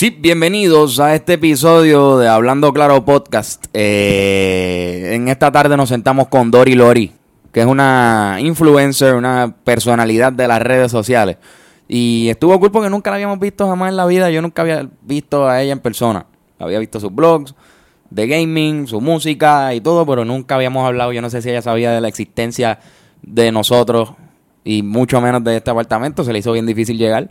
Sí, bienvenidos a este episodio de Hablando Claro Podcast. Eh, en esta tarde nos sentamos con Dori Lori, que es una influencer, una personalidad de las redes sociales. Y estuvo cool porque nunca la habíamos visto jamás en la vida. Yo nunca había visto a ella en persona. Había visto sus blogs de gaming, su música y todo, pero nunca habíamos hablado. Yo no sé si ella sabía de la existencia de nosotros y mucho menos de este apartamento. Se le hizo bien difícil llegar.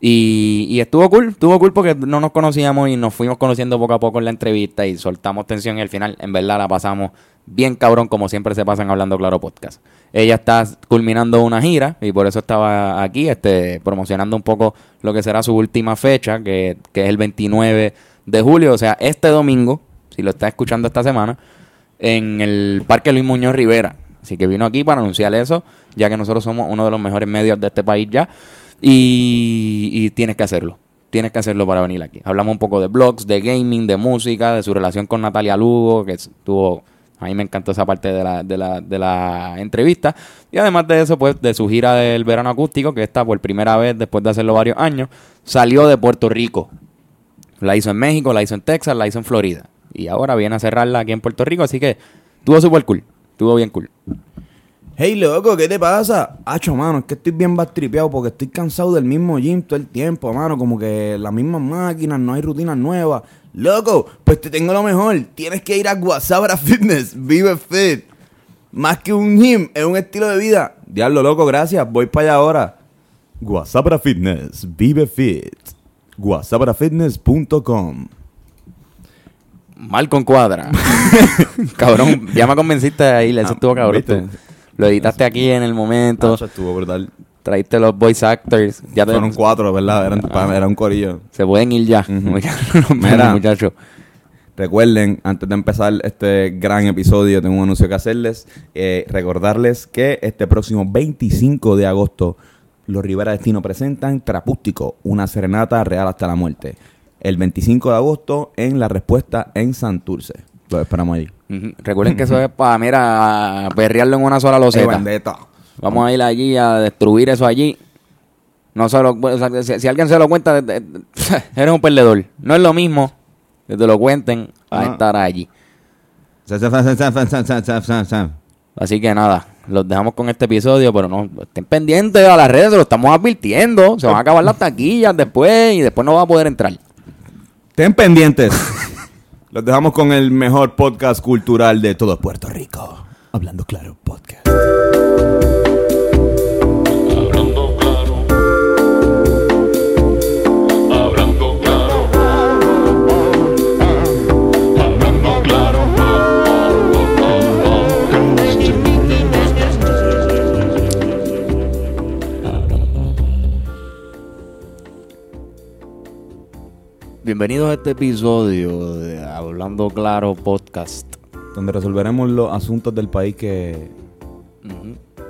Y, y estuvo cool, estuvo cool porque no nos conocíamos y nos fuimos conociendo poco a poco en la entrevista y soltamos tensión y al final, en verdad, la pasamos bien cabrón, como siempre se pasan hablando Claro Podcast. Ella está culminando una gira y por eso estaba aquí, este, promocionando un poco lo que será su última fecha, que, que es el 29 de julio, o sea, este domingo, si lo está escuchando esta semana, en el Parque Luis Muñoz Rivera. Así que vino aquí para anunciar eso, ya que nosotros somos uno de los mejores medios de este país ya. Y, tienes que hacerlo. Tienes que hacerlo para venir aquí. Hablamos un poco de blogs, de gaming, de música, de su relación con Natalia Lugo, que estuvo... A mí me encantó esa parte de la, de, la, de la entrevista. Y además de eso, pues, de su gira del verano acústico, que está por primera vez después de hacerlo varios años, salió de Puerto Rico. La hizo en México, la hizo en Texas, la hizo en Florida. Y ahora viene a cerrarla aquí en Puerto Rico, así que estuvo súper cool. Estuvo bien cool. Hey, loco, ¿qué te pasa? Hacho, mano, es que estoy bien bastripeado porque estoy cansado del mismo gym todo el tiempo, mano. Como que las mismas máquinas, no hay rutinas nuevas. Loco, pues te tengo lo mejor. Tienes que ir a Guasabra Fitness. Vive fit. Más que un gym, es un estilo de vida. Diablo, loco, gracias. Voy para allá ahora. Guasabra Fitness. Vive fit. Guasabrafitness.com Mal con cuadra. cabrón, ya me convenciste ahí, eso estuvo cabrón. Lo editaste aquí en el momento. Hacho, estuvo brutal. Traíste los voice actors. Ya te- Fueron cuatro, ¿verdad? Eran, pa- era un corillo. se pueden ir ya. Mira. Mira, muchachos. Recuerden, antes de empezar este gran episodio, tengo un anuncio que hacerles. Eh, recordarles que este próximo 25 de agosto, los Rivera Destino presentan Trapústico, una serenata real hasta la muerte. El 25 de agosto en La Respuesta en Santurce. Lo esperamos allí. Ujú. Recuerden que eso es para, mira, perrearlo en una sola loseta. Vamos a ir allí a destruir eso allí. No se lo, o sea, si, si alguien se lo cuenta, de- de- eres un perdedor. No es lo mismo que te lo cuenten a No. estar allí. Así que nada, los dejamos con este episodio, pero no estén pendientes a las redes, se lo estamos advirtiendo. Se van a acabar las taquillas después y después no va a poder entrar. Estén pendientes. Los dejamos con el mejor podcast cultural de todo Puerto Rico. Hablando claro, podcast. Bienvenidos a este episodio de Hablando Claro Podcast. Donde resolveremos los asuntos del país que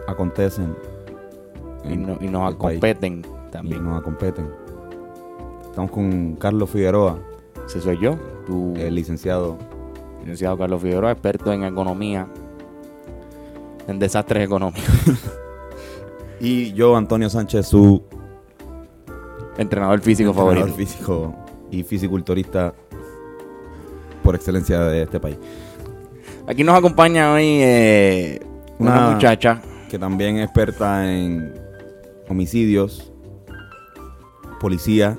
acontecen y, no- y nos el país. competen y también. nos competen. Estamos con Carlos Figueroa, Ese soy yo, tu el licenciado. licenciado Carlos Figueroa, experto en economía, en desastres económicos, Y yo, Antonio Sánchez, su entrenador físico entrenador favorito. físico y fisiculturista por excelencia de este país. Aquí nos acompaña hoy eh, una, Una- muchacha. Que también es experta en homicidios, policía.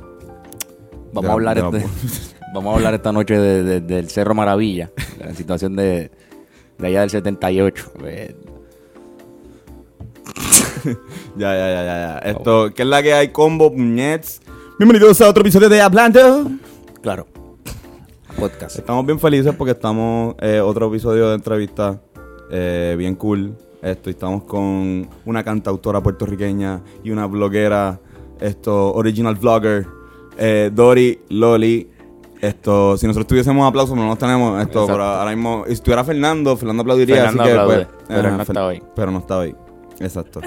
Vamos De a la- hablar de este- vamos a hablar esta noche de- de- del Cerro Maravilla, de la situación de, de allá del 78. Eh, Ya, ya, ya, ya, ya. Esto, ¿qué es la que hay? Combo, puñets. Bienvenidos a otro episodio de Hablando. claro. Podcast. Estamos bien felices porque estamos eh, otro episodio de entrevista eh, bien cool. Esto, estamos con una cantautora puertorriqueña y una bloguera, esto, original vlogger, eh, Dori Loli. Esto, si nosotros tuviésemos aplausos, pero no los tenemos. Esto, pero ahora mismo, si estuviera Fernando, Fernando aplaudiría. Fernando así que, aplaude, pues, pero ajá, no está hoy. Pero no está hoy. Exacto.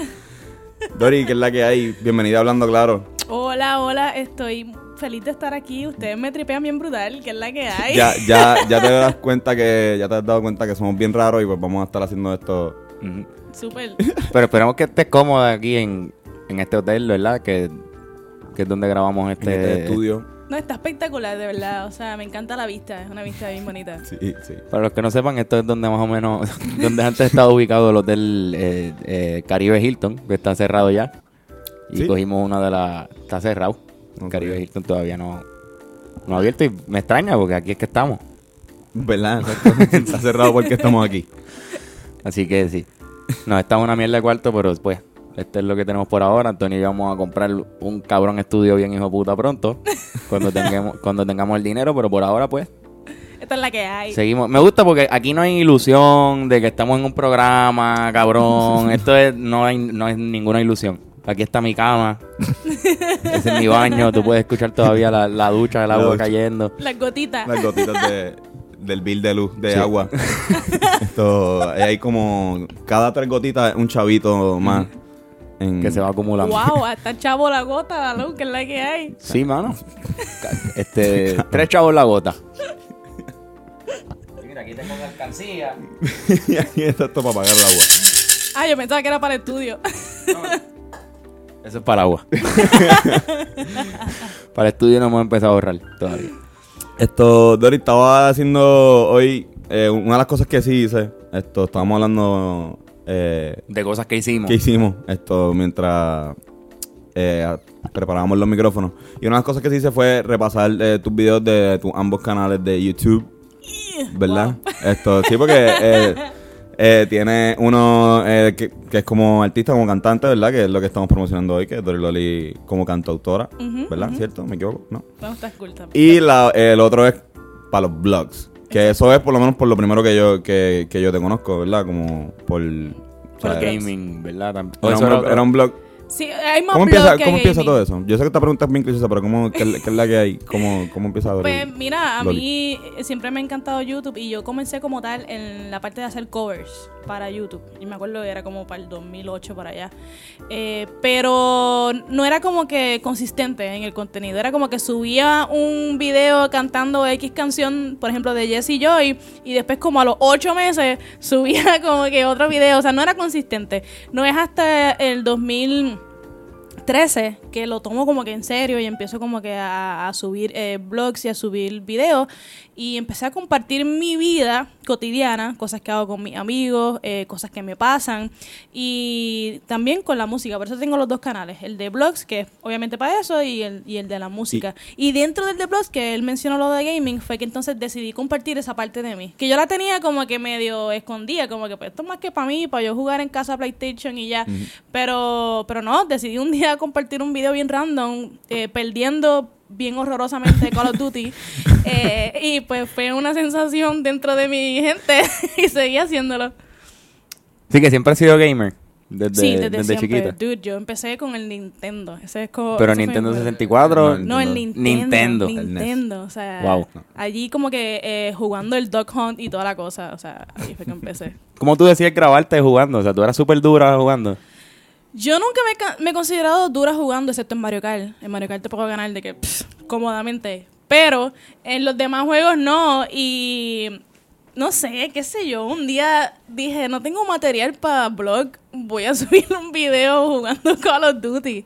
Dori, ¿qué es la que hay? Bienvenida Hablando Claro. Hola, hola, estoy feliz de estar aquí. Ustedes me tripean bien brutal, que es la que hay. Ya, ya, ya te das cuenta que, ya te has dado cuenta que somos bien raros y pues vamos a estar haciendo esto. Súper. Pero esperamos que estés cómoda aquí en, en este hotel, ¿verdad? Que, que es donde grabamos este, este estudio. No, está espectacular, de verdad. O sea, me encanta la vista. Es una vista bien bonita. Sí, sí. Para los que no sepan, esto es donde más o menos, donde antes estaba ubicado el hotel eh, eh, Caribe Hilton, que está cerrado ya. Y Sí. cogimos una de las... Está cerrado. Ok. Caribe Hilton todavía no, no ha abierto y me extraña porque aquí es que estamos. ¿Verdad? Está cerrado porque estamos aquí. Así que sí. Nos está una mierda de cuarto, pero pues, este es lo que tenemos por ahora. Antonio y yo vamos a comprar un cabrón estudio bien hijo puta pronto. Cuando tengamos, cuando tengamos el dinero, pero por ahora, pues, Esta es la que hay. seguimos. Me gusta porque aquí no hay ilusión de que estamos en un programa, cabrón. Esto es, no hay, no es ninguna ilusión. Aquí está mi cama. Ese es mi baño. Tú puedes escuchar todavía la, la ducha, el La agua ducha. cayendo. Las gotitas. Las gotitas de, del bill de luz, de Sí. agua. Esto, hay como cada tres gotitas un chavito más. en- Que se va acumulando. Wow, hasta chavo la gota, la luz, que es la que hay. Sí, mano. Este, tres chavos la gota. Mira, aquí tengo alcancía. y aquí está esto para pagar el agua. Ah, yo pensaba que era para el estudio. Eso es para agua. para el estudio no hemos empezado a ahorrar todavía. Esto, Dori, estaba haciendo hoy eh, una de las cosas que sí hice. Esto, estábamos hablando eh, De cosas que hicimos. ¿Qué hicimos? Esto mientras eh, preparábamos los micrófonos. Y una de las cosas que sí hice fue repasar eh, tus videos de tus ambos canales de YouTube. ¿Verdad? Esto, sí, porque eh, tiene uno eh, que, que es como artista, como cantante, ¿verdad? Que es lo que estamos promocionando hoy, que es Loli como cantautora. ¿Verdad? ¿Cierto? ¿Me equivoco? No. No, está cool también. Y la, el otro es para los blogs. Que eso es por lo menos por lo primero que yo, que, que yo te conozco, ¿verdad? Como por... Por o sea, gaming, ¿verdad? Un, blog- era un blog. Sí, hay más ¿Cómo empieza, cómo empieza todo eso? Yo sé que esta pregunta es bien clichosa, pero ¿cómo, qué, qué es la que hay? ¿Cómo, cómo empieza Dori? Pues mira, a Loli? mí siempre me ha encantado YouTube y yo comencé como tal en la parte de hacer covers para YouTube. Y me acuerdo que era como para el 2008 para allá. Eh, pero no era como que consistente en el contenido. Era como que subía un video cantando X canción, por ejemplo, de Jesse Joy y después como a los ocho meses subía como que otro video. O sea, no era consistente. No es hasta el 2000... 13 que lo tomo como que en serio y empiezo como que a, a subir eh, blogs y a subir videos. Y empecé a compartir mi vida cotidiana, cosas que hago con mis amigos, eh, cosas que me pasan. Y también con la música, por eso tengo los dos canales, el de blogs que es obviamente para eso y el, y el de la música. Y, dentro del de blogs que él mencionó lo de gaming fue que entonces decidí compartir esa parte de mí, que yo la tenía como que medio escondida, como que pues esto es más que para mí, para yo jugar en casa PlayStation y ya, pero pero no, decidí un día compartir un video bien random, eh, perdiendo bien horrorosamente Call of Duty. eh, y pues fue una sensación dentro de mi gente y seguí haciéndolo. Sí, que siempre has sido gamer. Desde, sí, desde, desde siempre. chiquita. Dude, yo empecé con el Nintendo. Ese es como, Pero Nintendo mi juego. 64. No, No, el Nintendo. Nintendo. Nintendo, o sea, Wow. allí como que eh, jugando el Dog Hunt y toda la cosa, o sea, ahí fue que empecé. ¿Cómo tú decías grabarte jugando? O sea, tú eras súper dura jugando. Yo nunca me, he considerado dura jugando, excepto en Mario Kart. En Mario Kart te puedo ganar de que pff, cómodamente. Pero en los demás juegos no. Y no sé, qué sé yo. Un día dije, no tengo material para blog. Voy a subir un video jugando Call of Duty.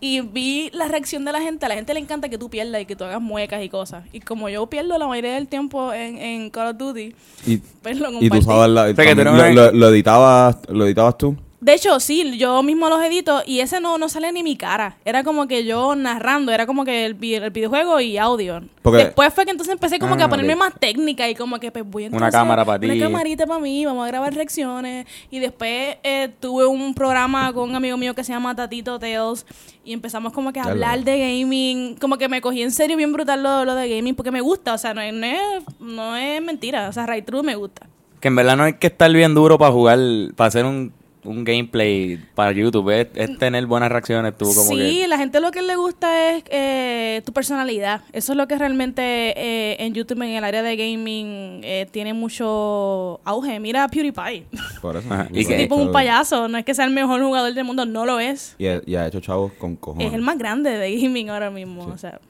Y vi la reacción de la gente. A la gente le encanta que tú pierdas y que tú hagas muecas y cosas. Y como yo pierdo la mayoría del tiempo en, en Call of Duty, Y, pues lo y tú compartí. sabes la, sea, que tú también no lo, eres- lo- lo editabas, lo editabas tú. De hecho, sí, yo mismo los edito y ese no, no sale ni mi cara. Era como que yo narrando, era como que el, vi- el videojuego y audio. Porque- Después fue que entonces empecé como que Ah, a ponerme ok. más técnica y como que pues voy a Una cámara para ti. Una camarita para mí, vamos a grabar reacciones. Y después eh, tuve un programa con un amigo mío que se llama Tatito Tales y empezamos como que a Ya hablar de gaming. Como que me cogí en serio bien brutal lo, lo de gaming porque me gusta, o sea, no es, no es, no es mentira, o sea, Right True me gusta. Que en verdad no hay que estar bien duro para jugar, para hacer un, un gameplay para YouTube. Es, es tener buenas reacciones tú como sí, que... la gente lo que le gusta es eh, tu personalidad. Eso es lo que realmente eh, en YouTube, en el área de gaming, eh, tiene mucho auge. Mira a PewDiePie. Por eso. Ajá, y Ese que- tipo es un payaso. No es que sea el mejor jugador del mundo, no lo es. Y, y ha hecho chavos con cojones. Es el más grande de gaming ahora mismo. O sea,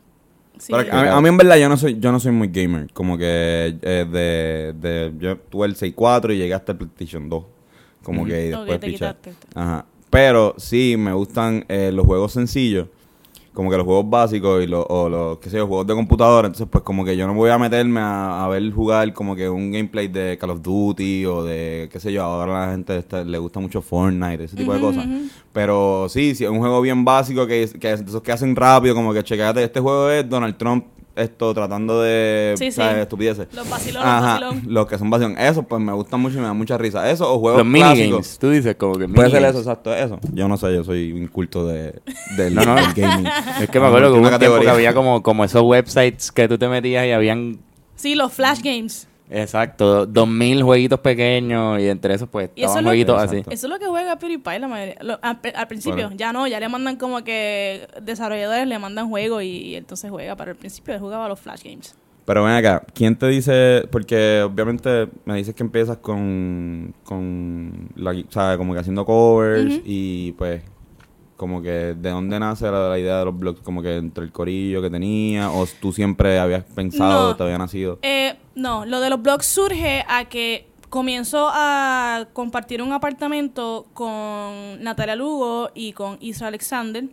sí. Pero a, mí- a mí en verdad yo no soy yo no soy muy gamer. Como que eh, de, de yo tuve el 6.4 y llegué hasta el PlayStation 2. Como que y Ok, después piché. quitaste. Ajá. Pero sí me gustan eh, los juegos sencillos. como que los juegos básicos y los, o los, qué sé yo, juegos de computadora. Entonces, pues como que yo no voy a meterme a, a ver jugar como que un gameplay de Call of Duty o de, qué sé yo, ahora a la gente está- le gusta mucho Fortnite, ese tipo de cosas. Pero sí, sí, es un juego bien básico que, que esos que hacen rápido, como que chequeate, este juego es Donald Trump esto tratando de Sí, sí. estupideces. Los vacilones, Ajá, los vacilón. los que son vacilón. Eso pues me gustan mucho y me da mucha risa. Eso o juegos Los clásicos. minigames. Tú dices como que Puede ser eso, exacto, eso. Yo no sé, yo soy inculto de, del, No, no. del gaming. Es que me acuerdo que hubo Una un tiempo que categoría. había como, como esos websites que tú te metías y habían, Sí, los Flash Games. Exacto, dos mil jueguitos pequeños y entre esos pues Y eso estaban es lo jueguitos que- así. Exacto. Eso es lo que juega PewDiePie la mayoría. Lo- al, al principio, Bueno. ya no, ya le mandan como que desarrolladores le mandan juegos y, y entonces juega. Pero al principio él jugaba los Flash Games. Pero ven acá, ¿quién te dice? Porque obviamente me dices que empiezas con, con la, o sea, como que haciendo covers y pues como que de dónde nace la, la idea de los blogs, como que entre el corillo que tenía o tú siempre habías pensado, No. te había nacido. Eh, no, lo de los blogs surge a que comienzo a compartir un apartamento con Natalia Lugo y con Isra Alexander.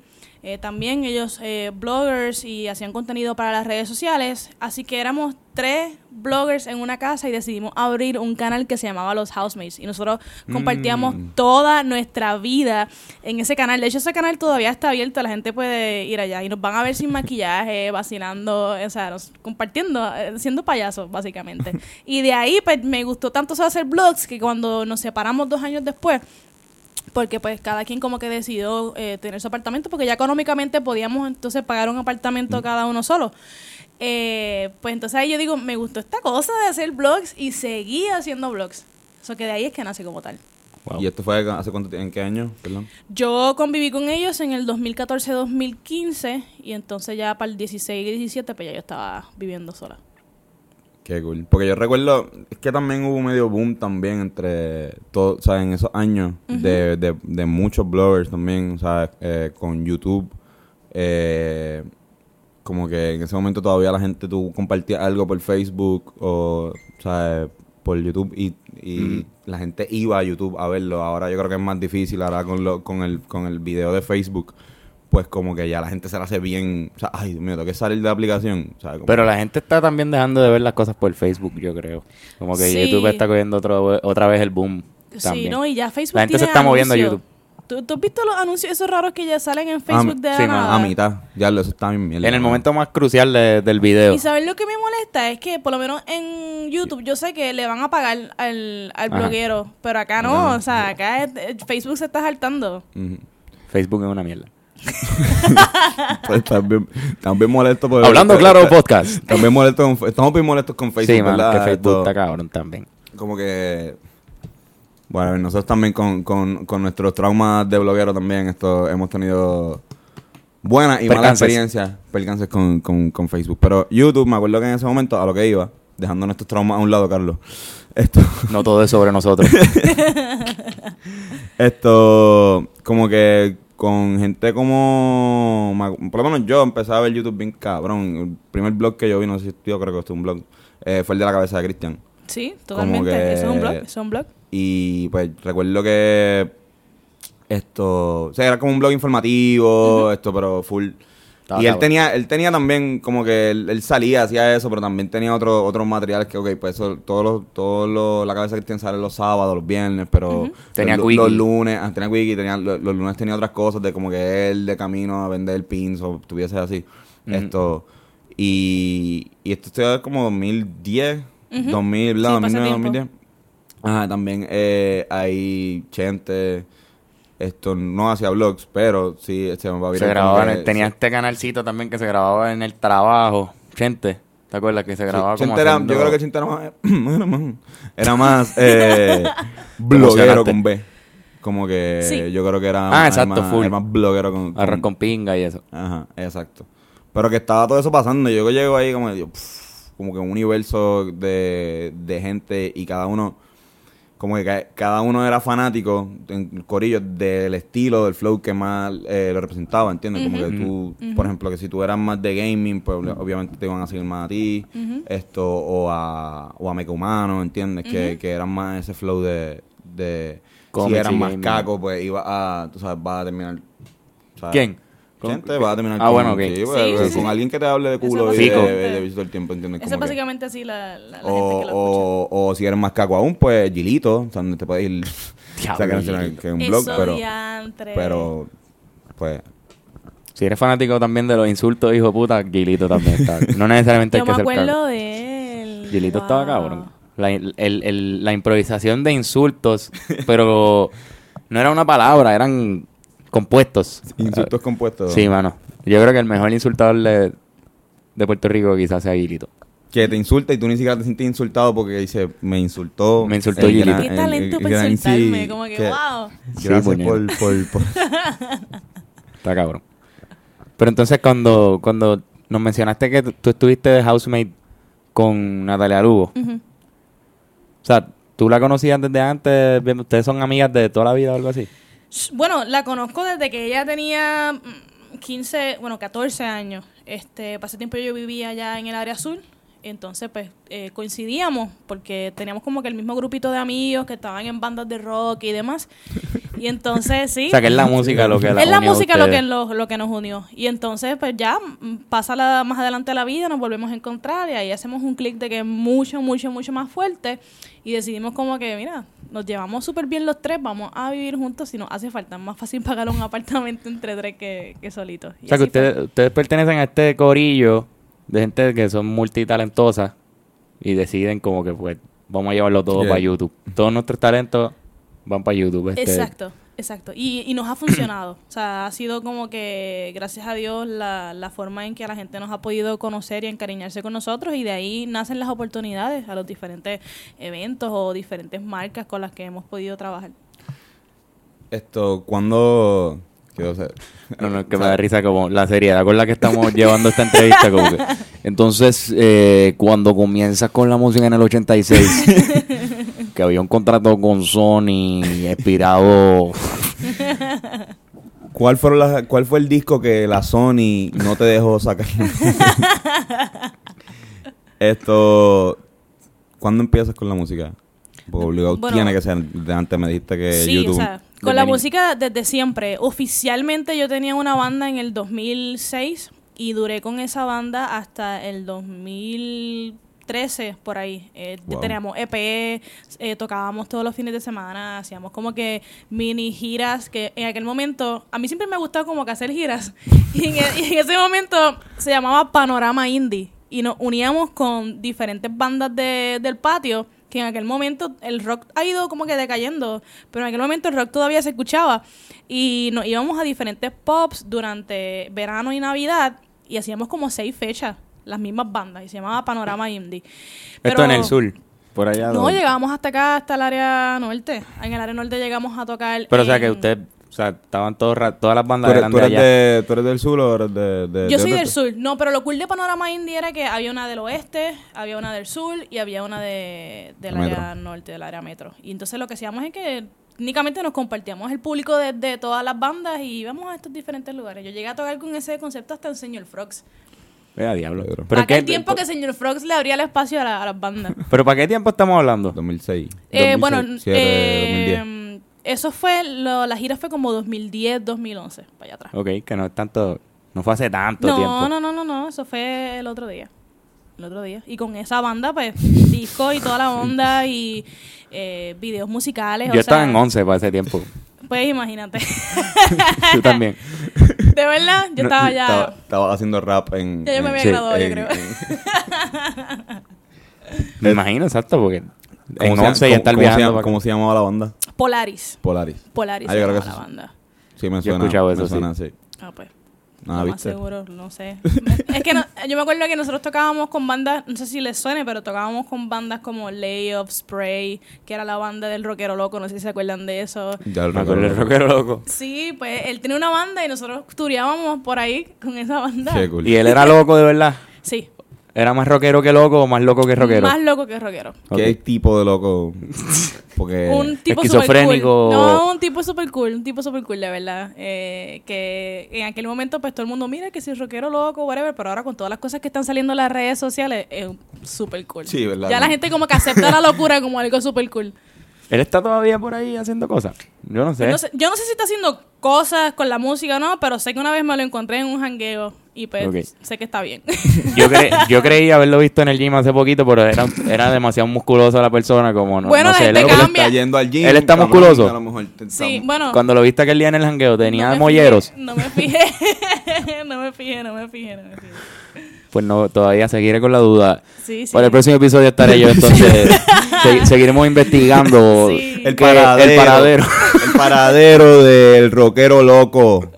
Eh, también ellos eh, bloggers y hacían contenido para las redes sociales. Así que éramos tres bloggers en una casa y decidimos abrir un canal que se llamaba Los Housemates. Y nosotros compartíamos Mm. toda nuestra vida en ese canal. De hecho, ese canal todavía está abierto. La gente puede ir allá y nos van a ver sin maquillaje, vacilando, o sea, nos- compartiendo, eh, siendo payasos, básicamente. y de ahí, pues, me gustó tanto hacer blogs que cuando nos separamos dos años después, porque pues cada quien como que decidió eh, tener su apartamento porque ya económicamente podíamos entonces pagar un apartamento cada uno solo. Eh, pues entonces ahí yo digo, me gustó esta cosa de hacer blogs y seguí haciendo blogs. Eso que de ahí es que nace como tal. Wow. ¿Y esto fue hace cuánto en qué año? Perdón. Yo conviví con ellos en el 2014-2015 y entonces ya para el 16 y 17 pues ya yo estaba viviendo sola. Qué cool. Porque yo recuerdo, es que también hubo medio boom también entre todos, o sea, en esos años de, de, de muchos bloggers también, o sea, eh, con YouTube. eh, como que en ese momento todavía la gente tú compartías algo por Facebook o, o sea, por YouTube y, y la gente iba a YouTube a verlo. Ahora yo creo que es más difícil ahora con, lo, con, el, con el video de Facebook. Pues como que ya la gente se la hace bien, o sea, ay Dios mío, tengo que salir de la aplicación. O sea, como- Pero la gente está también dejando de ver las cosas por Facebook, yo creo. Como que Sí. YouTube está cogiendo otro, otra vez el boom. Sí, también. no, y ya Facebook La gente se tiene está moviendo a anuncios. YouTube. ¿Tú, tú has visto los anuncios esos raros que ya salen en Ah, Facebook de la sí, nada? A mitad. Ya lo eso está bien mierda. En el momento más crucial de- del video. Y sabes lo que me molesta es que por lo menos en YouTube yo sé que le van a pagar al, al Ajá. bloguero, pero acá no, o sea, acá es- eh, Facebook se está saltando. Ujú. Facebook es una mierda. Pues, estás bien molesto por Hablando claro, podcast. Bien molesto con- estamos bien molestos con Facebook, sí, man, ¿verdad? que Facebook está cabrón también. Como que... Bueno, nosotros también con, con, con nuestros traumas de bloguero también esto hemos tenido buenas y malas experiencias, percances con, con, con Facebook. Pero YouTube, me acuerdo que en ese momento a lo que iba, dejando nuestros traumas a un lado, Carlos. Esto, No todo es sobre nosotros. Esto, como que con gente como. Por lo menos yo empecé a ver YouTube bien cabrón. El primer blog que yo vi, no sé si yo creo que esto es un blog, eh, fue el de la cabeza de Cristian. Sí, totalmente. que- Eso es un blog, eso es un blog. Y pues recuerdo que. Esto. O sea, era como un blog informativo, esto, pero full. Estaba y él cabrón. tenía, él tenía también como que él, él salía, hacía eso, pero también tenía otro, otros materiales que, ok, pues eso, todos los, todos los, la cabeza que tiene sale los sábados, los viernes, pero Ujú. Tenía los, Quickie. los lunes, ah, tenía Quickie, tenía, los, los lunes tenía otras cosas de como que él de camino a vender pins o tuviese así. Esto, y, y esto estoy como 2010, Ujú. 2000, ¿verdad? Sí, pasa 2009, tiempo. 2010. Ajá, también eh, hay gente, esto no hacía vlogs, pero sí se me va a se grababa en el- tenía este canalcito también que se grababa en el trabajo. Gente, ¿te acuerdas que se grababa como era, haciendo- Yo creo que Chente era más, era más, era más eh, bloguero con B. Como que Sí. yo creo que era, Ah, más- exacto, más, full. era más bloguero con, Arroz con pinga y eso. Ajá, exacto. Pero que estaba todo eso pasando. y Yo que llego ahí como, que, pff, como que un universo de, de gente y cada uno, como que ca- cada uno era fanático en corillo del estilo, del flow que más eh, lo representaba, ¿entiendes? Como que tú, por ejemplo, que si tú eras más de gaming, pues obviamente te iban a seguir más a ti, esto, o a, o a Mecha Humano, ¿entiendes? que, que eran más ese flow de... de si eran más gaming. caco, pues iba a, tú sabes, va a terminar... ¿sabes? ¿Quién? ¿Con- Gente va a terminar Ah, con, bueno, ok. sí, pues, Sí, sí, con sí. alguien que te hable de culo y de, de, de todo el tiempo, ¿entiendes? Es que- básicamente así la, la, la gente o, que lo escucha. o, o si eres más caco aún, pues Gilito, o sea, donde te puedes ir. o sea, que que es un blog, Eso pero, diantre. pero, pues, Si eres fanático también de los insultos, hijo de puta, Gilito también está. No necesariamente hay que ser de él. Gilito estaba cabrón. La, el- el- la improvisación de insultos, pero no era una palabra, eran compuestos. insultos compuestos. Sí, mano. Yo creo que el mejor insultador de, de Puerto Rico quizás sea Gilito. Que te insulta y tú ni siquiera te sientes insultado porque dice, me insultó. Me insultó el Qué talento el para gran- insultarme. sí, como que, que- wow. Gracias por, por, por- Está cabrón. Pero entonces cuando, cuando nos mencionaste que tú estuviste de housemate con Natalia Lugo, o sea, ¿tú la conocías desde antes? Bien, ¿Ustedes son amigas de toda la vida o algo así? Bueno, la conozco desde que ella tenía mm, 15, bueno, 14 años. Este, pasé tiempo yo vivía allá en el área azul. Entonces, pues, eh, coincidíamos porque teníamos como que el mismo grupito de amigos que estaban en bandas de rock y demás. Y entonces, sí. O sea, que es la música lo que la es la unió a música lo que, lo, lo que nos unió. Y entonces, pues ya pasa la, más adelante la vida, nos volvemos a encontrar y ahí hacemos un clic de que es mucho, mucho, mucho más fuerte. Y decidimos como que, mira, nos llevamos súper bien los tres, vamos a vivir juntos si nos hace falta. Es más fácil pagar un apartamento entre tres que, que solitos. Y O sea, que fue. ustedes, ustedes pertenecen a este corillo de gente que son multitalentosas y deciden como que, pues, vamos a llevarlo todo Yeah. para YouTube. Todos nuestros talentos van para YouTube. este. Exacto, exacto. Y, y nos ha funcionado. o sea, ha sido como que, gracias a Dios, la, la forma en que la gente nos ha podido conocer y encariñarse con nosotros y de ahí nacen las oportunidades a los diferentes eventos o diferentes marcas con las que hemos podido trabajar. Esto, cuando... Quiero saber. No, no, es que O me da risa como la seriedad con la que estamos llevando esta entrevista. Como que, entonces, eh, cuando comienzas con la música en el 86, que había un contrato con Sony expirado. ¿Cuál, fueron las- ¿Cuál fue el disco que la Sony no te dejó sacar? Esto... ¿Cuándo empiezas con la música? Obligado Bueno, tiene que ser... De antes me dijiste que sí, YouTube... o sea, con la música desde siempre. Oficialmente yo tenía una banda en el 2006 y duré con esa banda hasta el 2013 por ahí. Eh, Wow. Teníamos EP, eh, tocábamos todos los fines de semana, hacíamos como que mini giras que en aquel momento, a mí siempre me gustaba como que hacer giras y en, e- y en ese momento se llamaba Panorama Indie y nos uníamos con diferentes bandas de- del patio que en aquel momento el rock ha ido como que decayendo, pero en aquel momento el rock todavía se escuchaba y nos íbamos a diferentes pops durante verano y navidad y hacíamos como seis fechas, las mismas bandas y se llamaba Panorama Indie. Esto en Pero- el sur, por allá. No, donde- llegábamos hasta acá, hasta el área norte. En el área norte llegamos a tocar. Pero o sea que usted, o sea, estaban todos, todas las ¿Tú bandas eres, eran tú de eres allá. de- ¿Tú eres del sur o eres de...? de- Yo de- soy de- del sur. No, pero lo cool de Panorama Indie era que había una del oeste, había una del sur y había una de, del Metro. área norte, del área metro. Y entonces lo que hacíamos es que únicamente nos compartíamos el público de, de todas las bandas y íbamos a estos diferentes lugares. Yo llegué a tocar con ese concepto hasta en Señor Frogs. Vea, diablo. Pero, Para ¿qué- tiempo que Señor Frogs le abría el espacio a, la- a las bandas. ¿Pero para qué tiempo estamos hablando? 2006. Eh, 2006, bueno, 2007, eh, 2010. Eso fue, lo- la gira fue como 2010, 2011, para allá atrás. Ok, que no es tanto, no fue hace tanto No, tiempo. no, no, no, no, eso fue el otro día. El otro día. Y con esa banda, pues, disco y toda la onda y eh, videos musicales. Yo o estaba sea, en 11 para ese tiempo. Pues imagínate. Tú también. De verdad, yo No, estaba ya. Estaba, estaba haciendo rap en... Ya yo me había sí, graduado, yo creo. en- Me imagino, exacto, porque ¿Cómo en se- 11 ya cómo- estar se viajando. llama- para ¿Cómo se llamaba la banda? Polaris. Polaris. Polaris Ah, yo creo que la sí. banda. Sí, me Yo he suena. escuchado me eso, suena, sí. Ah, pues. Nada, lo más ¿viste? seguro, no sé. es que no- yo me acuerdo que nosotros tocábamos con bandas, no sé si les suene, pero tocábamos con bandas como Layoff, Spray, que era la banda del rockero loco, no sé si se acuerdan de eso. Ya lo Me acuerdo del recuerdo. rockero loco. Sí, pues él tenía una banda y nosotros tureábamos por ahí con esa banda. Qué cool. Y él era loco de verdad. Sí, ¿Era más rockero que loco o más loco que rockero? más loco que rockero. ¿Qué tipo de loco? Porque... un tipo super esquizofrénico. cool. No, un tipo super cool, un tipo super cool, de verdad. Eh, que en aquel momento, pues todo el mundo, mira que si es rockero loco, whatever, pero ahora con todas las cosas que están saliendo en las redes sociales, es super cool. Sí, ¿verdad? Ya la gente como que acepta la locura como algo super cool. Él está todavía por ahí haciendo cosas. Yo no sé. No sé- yo no sé si está haciendo cosas con la música o no, pero sé que una vez me lo encontré en un jangueo y pues sé que está bien. Yo, cre- yo creí haberlo visto en el gym hace poquito, pero era, era demasiado musculoso la persona, como no, Bueno, no sé. él- está yendo al gym. Él está musculoso. a lo mejor te- sí, bueno. Cuando lo viste aquel día en el jangueo, tenía no molleros. fijé, No me fijé. no me fijé, no me fijé, no me fijé. Pues no, todavía seguiré con la duda. Sí, sí. Para el próximo episodio estaré yo, entonces se- seguiremos investigando Sí. El paradero. el paradero. El paradero del rockero loco.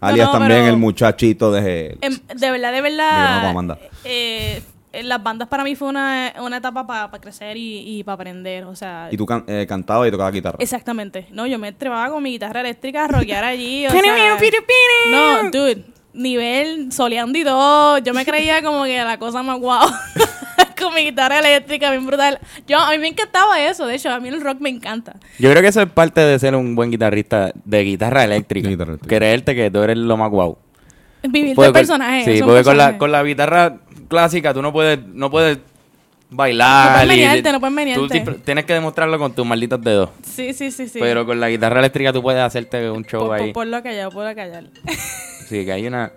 Alias no, también el muchachito de... Em, de verdad, de verdad. eh, eh, las bandas para mí fue una, una etapa para crecer y, para aprender. O sea, Y tú can- eh, cantabas y tocabas guitarra. exactamente. No, yo me trepaba con mi guitarra eléctrica a rockear allí. o sea, no, dude. Nivel soleando y todo. Yo me creía como que la cosa más guau. con mi guitarra eléctrica, bien brutal. Yo, a mí me encantaba eso. De hecho, a mí el rock me encanta. Yo creo que eso es parte de ser un buen guitarrista de guitarra eléctrica. De guitarra eléctrica. Creerte que tú eres lo más guau. Vivir del personaje. Sí, porque con la, con la guitarra clásica tú no puedes, no puedes bailar. No puedes y- menearte, no puedes Tú menearte. ti- tienes que demostrarlo con tus malditos dedos. Sí, sí, sí, sí. Pero con la guitarra eléctrica tú puedes hacerte un show por, ahí. por, por lo callar, por lo callar. Sí, que hay una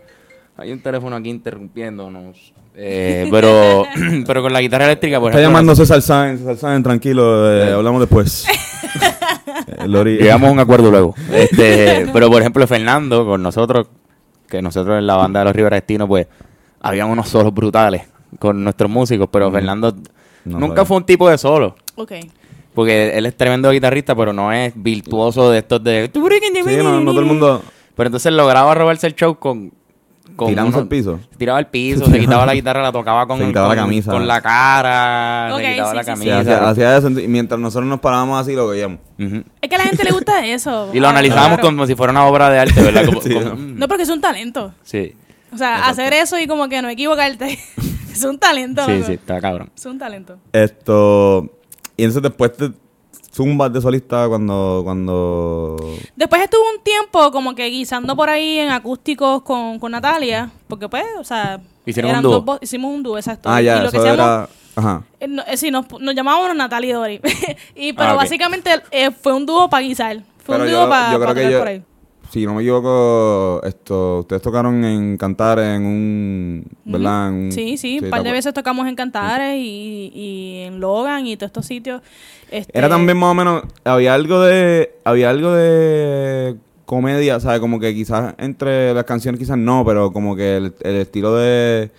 hay un teléfono aquí interrumpiéndonos. Eh, pero, pero con la guitarra eléctrica, por Está ejemplo, llamando César Sáenz. César Sáenz, tranquilo. eh, hablamos después. Eh, Lori- Llegamos a un acuerdo luego. Este, pero por ejemplo, Fernando, con nosotros, que nosotros en la banda de los Rivera Destino, pues, habían unos solos brutales con nuestros músicos, pero Fernando No nunca fue un tipo de solo. Ok. Porque él es tremendo guitarrista, pero no es virtuoso de estos de... Sí, no, no todo el mundo... Pero entonces lograba robarse el show con... con Tirándose al piso. se Tiraba al piso, se quitaba la guitarra, la tocaba con, Se quitaba con- la camisa. con la cara, se quitaba sí, la sí, sí. Sí, camisa. hacía, eso. Y mientras nosotros nos parábamos así, lo veíamos. Es que a la gente le gusta eso. Y lo analizábamos claro. como si fuera una obra de arte, ¿verdad? Como- Sí, como- ¿no? mm, No, porque es un talento. sí, O sea, hacer eso y como que no equivocarte. es un talento. sí, loco. sí, está cabrón. Es un talento. Esto... Y entonces después te zumbas de solista cuando... cuando... Después estuve un tiempo como que guisando por ahí en acústicos con, con Natalia. Porque pues, o sea... Hicieron eran un dúo. dos hicimos un dúo, exacto. Ah, Y ya, lo que eso hacíamos- era... Ajá. eh, no, eh, sí, nos, nos llamábamos Natalia y Dori. y, pero Ah, básicamente eh, fue un dúo para guisar. Fue Pero un dúo para yo creo que yo, por ahí. Si no me equivoco, esto, ustedes tocaron en Cantar en un, ¿verdad? En un- Sí, sí, un par de veces tocamos en Cantares y, y en Logan y todos estos sitios. Este, Era también más o menos, había algo de, había algo de comedia, ¿sabes? Como que quizás entre las canciones quizás no, pero como que el, el estilo de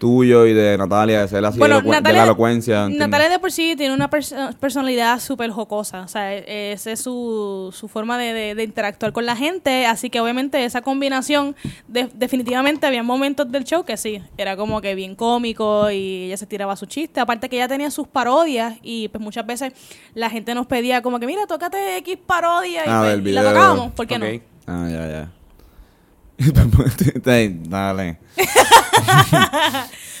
tuyo y de Natalia, de ser así Bueno, de Natalia, la elocuencia. ¿entiendes? Natalia de por sí tiene una perso- personalidad súper jocosa. O sea, e- esa es su, su forma de, de- de interactuar con la gente. Así que obviamente esa combinación, de- definitivamente había momentos del show que sí, era como que bien cómico y ella se tiraba su chiste. Aparte que ella tenía sus parodias y pues muchas veces la gente nos pedía como que, mira, tócate X parodia y, Ah, pues, y la tocábamos. ¿Por qué no? Ah, ya, ya. Dale.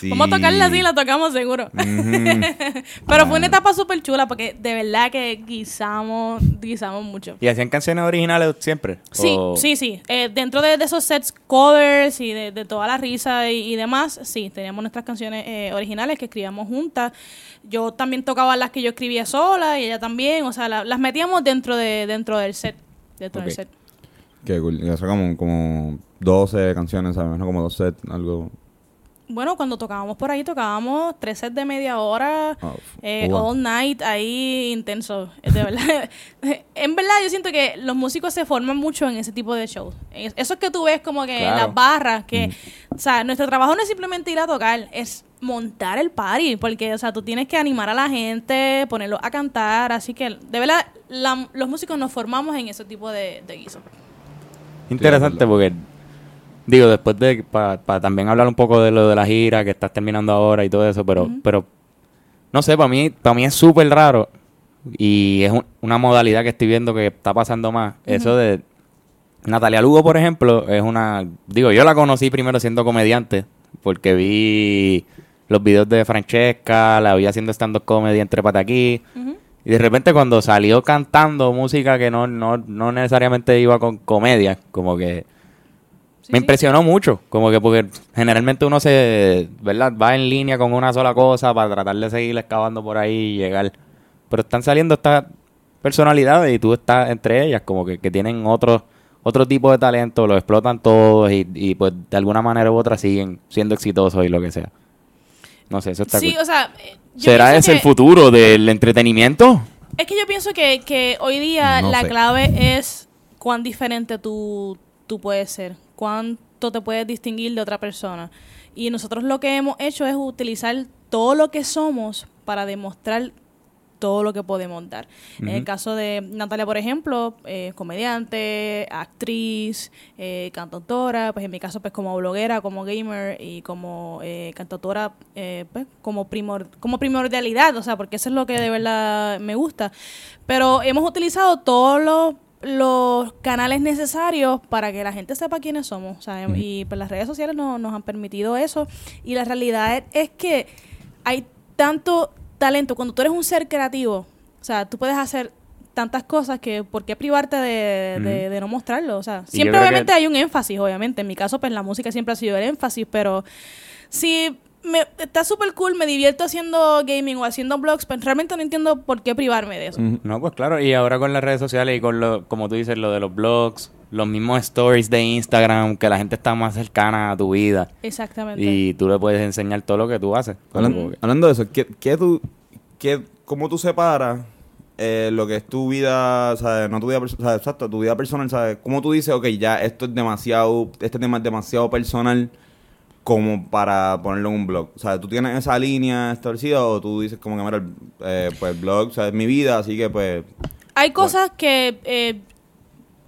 Sí. Vamos a tocarla así, la tocamos seguro. Pero fue una etapa súper chula porque de verdad que guisamos, guisamos mucho. ¿Y hacían canciones originales siempre? Sí, ¿O- sí, sí. Eh, dentro de, de esos sets covers y de, de toda la risa y, y demás, sí, teníamos nuestras canciones eh, originales que escribíamos juntas. Yo también tocaba las que yo escribía sola y ella también. O sea, la- las metíamos dentro de dentro del set. Dentro Ok. del set. Qué cool. Y eso como, como 12 canciones, ¿sabes? No como dos sets, algo. Bueno, cuando tocábamos por ahí, tocábamos tres sets de media hora, Ah, eh, wow. all night, ahí intenso. De verdad. en verdad, yo siento que los músicos se forman mucho en ese tipo de shows. Es- Eso es que tú ves como que en las barras, que, o sea, nuestro trabajo no es simplemente ir a tocar, es montar el party, porque, o sea, tú tienes que animar a la gente, ponerlos a cantar, así que, de verdad, la- los músicos nos formamos en ese tipo de, de guiso. Interesante porque, digo, después de, para también hablar un poco de lo de la gira que estás terminando ahora y todo eso, pero, pero no sé, para mí, para mí es súper raro y es un- una modalidad que estoy viendo que está pasando más. Eso de Natalia Lugo, por ejemplo, es una, digo, yo la conocí primero siendo comediante porque vi los videos de Francesca, la vi haciendo stand-up comedy entre aquí. Y de repente cuando salió cantando música que no, no, no necesariamente iba con comedia, como que me sí. impresionó mucho, como que porque generalmente uno se, ¿verdad? Va en línea con una sola cosa para tratar de seguir excavando por ahí y llegar. Pero están saliendo estas personalidades y tú estás entre ellas, como que, que tienen otro, otro tipo de talento, lo explotan todos y, y pues de alguna manera u otra siguen siendo exitosos y lo que sea. No sé, eso está Sí, cool. o sea, eh, ¿Será ese el futuro del entretenimiento? Es que yo pienso que, que hoy día No la sé. clave es cuán diferente tú, tú puedes ser, cuánto te puedes distinguir de otra persona. Y nosotros lo que hemos hecho es utilizar todo lo que somos para demostrar todo lo que podemos dar. En el caso de Natalia, por ejemplo, eh, comediante, actriz, eh, cantautora, pues en mi caso pues como bloguera, como gamer y como eh, cantautora pues como, primor como primordialidad, o sea, porque eso es lo que de verdad me gusta. Pero hemos utilizado todos los los canales necesarios para que la gente sepa quiénes somos. o sea, Y pues las redes sociales no- nos han permitido eso. Y la realidad es, es que hay tanto talento. Cuando tú eres un ser creativo, o sea, tú puedes hacer tantas cosas que ¿por qué privarte de, no mostrarlo? O sea, siempre que- obviamente hay un énfasis, obviamente. En mi caso, pues la música siempre ha sido el énfasis, pero si me, está súper cool, me divierto haciendo gaming o haciendo blogs, pues realmente no entiendo por qué privarme de eso. No, pues claro, y ahora con las redes sociales y con lo, como tú dices, lo de los blogs, los mismos stories de Instagram, que la gente está más cercana a tu vida Exactamente. y tú le puedes enseñar todo lo que tú haces. Hablan- Como que- hablando de eso, ¿qué, qué tú, qué, ¿cómo tú separas eh, lo que es tu vida, ¿sabes? No tu vida, ¿sabes? Exacto, tu vida personal, ¿sabes? ¿Cómo tú dices, ok, ya esto es demasiado, este tema es demasiado personal como para ponerlo en un blog? O sea, ¿tú tienes esa línea establecida o tú dices como que, mira, eh, pues el blog, o sea, es mi vida, así que pues... Hay cosas que eh,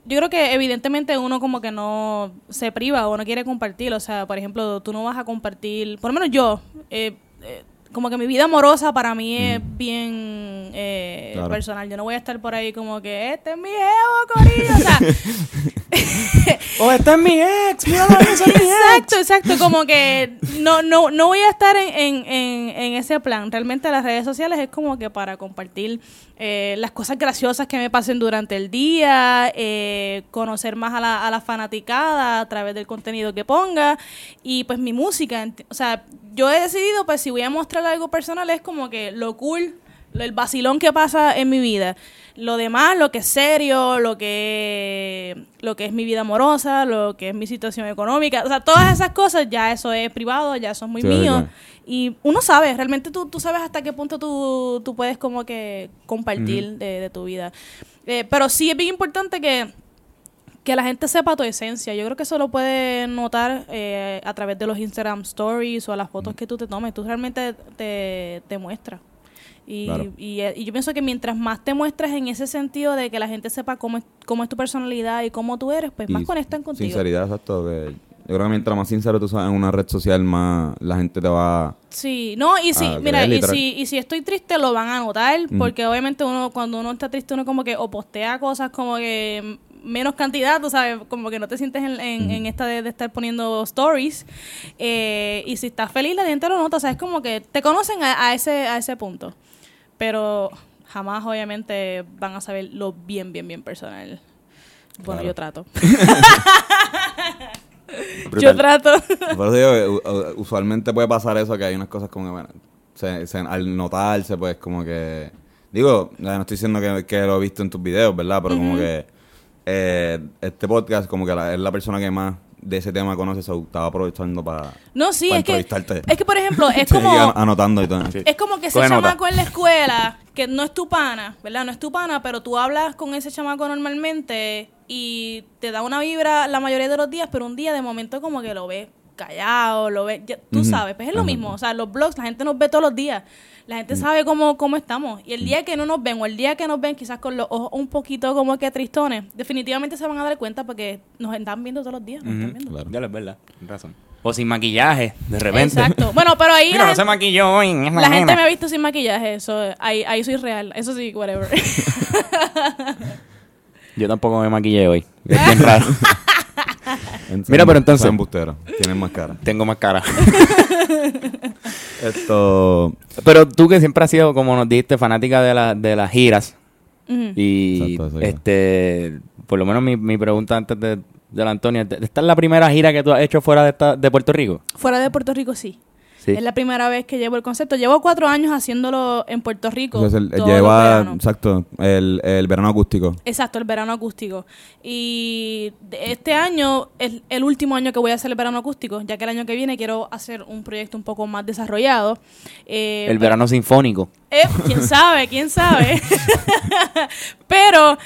yo creo que evidentemente uno como que no se priva o no quiere compartir. O sea, por ejemplo, tú no vas a compartir, por lo menos yo, eh, eh, como que mi vida amorosa para mí es bien eh, Claro. personal. Yo no voy a estar por ahí como que este es mi ego, corillo. O sea, ¡Oh, este es mi ex! ¡Míralo, ese es mi ex! Exacto, exacto, como que no, no, no voy a estar en, en, en, en ese plan. Realmente las redes sociales es como que para compartir eh, las cosas graciosas que me pasen durante el día, eh, conocer más a la, a la fanaticada a través del contenido que ponga y pues mi música. O sea, yo he decidido pues si voy a mostrar algo personal es como que lo cool, lo- el vacilón que pasa en mi vida. Lo demás, lo que es serio, lo que, lo que es mi vida amorosa, lo que es mi situación económica, o sea, todas esas cosas ya eso es privado, ya eso es muy Sí, mío. Y uno sabe, realmente tú, tú sabes hasta qué punto tú, tú puedes como que compartir de, de tu vida. Eh, pero sí es bien importante que, que la gente sepa tu esencia. Yo creo que eso lo puedes notar eh, a través de los Instagram Stories o a las fotos que tú te tomes. Tú realmente te, te muestras. Y, Claro. y, eh, y yo pienso que mientras más te muestras en ese sentido de que la gente sepa cómo es, cómo es tu personalidad y cómo tú eres, pues más y conectan contigo. Sinceridad, exacto. Que yo creo que mientras más sincero tú seas en una red social, más la gente te va... Sí, no, y si, Ah, mira, y si, y si estoy triste lo van a notar, porque obviamente uno, cuando uno está triste, uno como que o postea cosas como que menos cantidad, tú sabes, como que no te sientes en, en- en esta de, de estar poniendo stories, eh, y si estás feliz la gente lo nota, o sea, es como que te conocen a, a ese, a ese punto, pero jamás obviamente van a saber lo bien, bien, bien personal. Bueno, Claro. yo trato. yo trato. Por eso digo usualmente puede pasar eso, que hay unas cosas como que, bueno, se- se- al notarse, pues como que... Digo, no estoy diciendo que, que lo he visto en tus videos, ¿verdad? Pero como que eh, este podcast, como que la- es la persona que más de ese tema conoce, so, estaba aprovechando para... No, sí, para es que, es que, por ejemplo, es como... an- anotando y todo. Sí. Es como que ese Coge nota. chamaco en la escuela, que no es tu pana, ¿verdad? No es tu pana, pero tú hablas con ese chamaco normalmente y te da una vibra la mayoría de los días, pero un día de momento como que lo ves callado, lo ves, ya- tú sabes, pues es lo mismo, o sea, los blogs, la gente nos ve todos los días, la gente sabe cómo, cómo estamos, y el día que no nos ven, o el día que nos ven quizás con los ojos un poquito como que tristones, definitivamente se van a dar cuenta porque nos están viendo todos los días, nos están viendo. Claro. Ya es verdad, razón. O sin maquillaje, de repente. Exacto. Bueno, pero ahí Mira, la no se gente- maquilló hoy. es La gente me ha visto sin maquillaje, eso ahí, ahí soy real. Eso sí, whatever. Yo tampoco me maquillé hoy. Es bien raro. En- Mira, pero entonces- tienen más cara. Tengo más cara. Esto... Pero tú que siempre has sido, como nos dijiste, fanática de, la, de las giras. Y Exacto, este, por lo menos mi, mi pregunta antes de, de la Antonia, ¿esta es la primera gira que tú has hecho fuera de, esta- de Puerto Rico? Fuera de Puerto Rico, sí. Sí. Es la primera vez que llevo el concepto. Llevo cuatro años haciéndolo en Puerto Rico. Todos los lleva, exacto, el, el verano acústico. Exacto, el verano acústico. Y este año es el último año que voy a hacer el verano acústico, ya que el año que viene quiero hacer un proyecto un poco más desarrollado. Eh, El verano sinfónico. Eh, quién sabe, quién sabe. Pero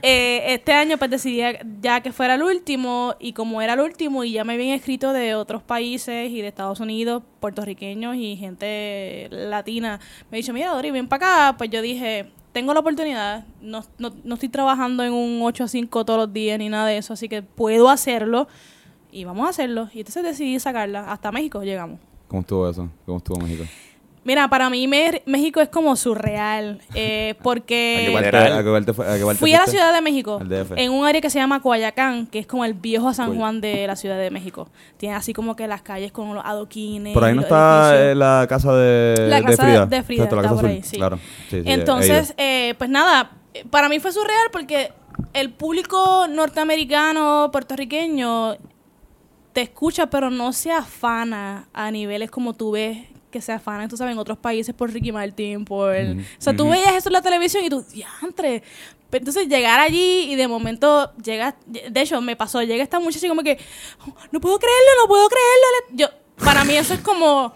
eh, este año pues decidí ya que fuera el último y como era el último y ya me habían escrito de otros países y de Estados Unidos, puertorriqueños y gente latina, me dicho, mira Dori, ven para acá. Pues yo dije, tengo la oportunidad, no, no, no estoy trabajando en un 8 a 5 todos los días ni nada de eso, así que puedo hacerlo y vamos a hacerlo. Y entonces decidí sacarla. Hasta México llegamos. ¿Cómo estuvo eso? ¿Cómo estuvo México? Mira, para mí México es como surreal, eh, ¿A qué porque parte, a qué parte fue- a qué parte fui a la? Ciudad de México, en un área que se llama Coayacán, que es como el viejo San Juan de la Ciudad de México. Tiene así como que las calles con los adoquines. Por ahí no está edificios. eh, la casa de, La de casa Frida. de Frida, la está casa por ahí, sí. Claro. Sí, sí, he Entonces, eh, pues nada, eh, para mí fue surreal porque el público norteamericano, puertorriqueño, te escucha, pero no se afana a niveles como tú ves que se afanan, tú sabes, en otros países por Ricky Martin, por... O sea, tú veías eso en la televisión y tú, diantre. Pero entonces llegar allí y de momento llega... De hecho, me pasó, llega esta muchacha y como que, "Oh, no puedo creerlo, no puedo creerlo. Yo, para mí eso es como...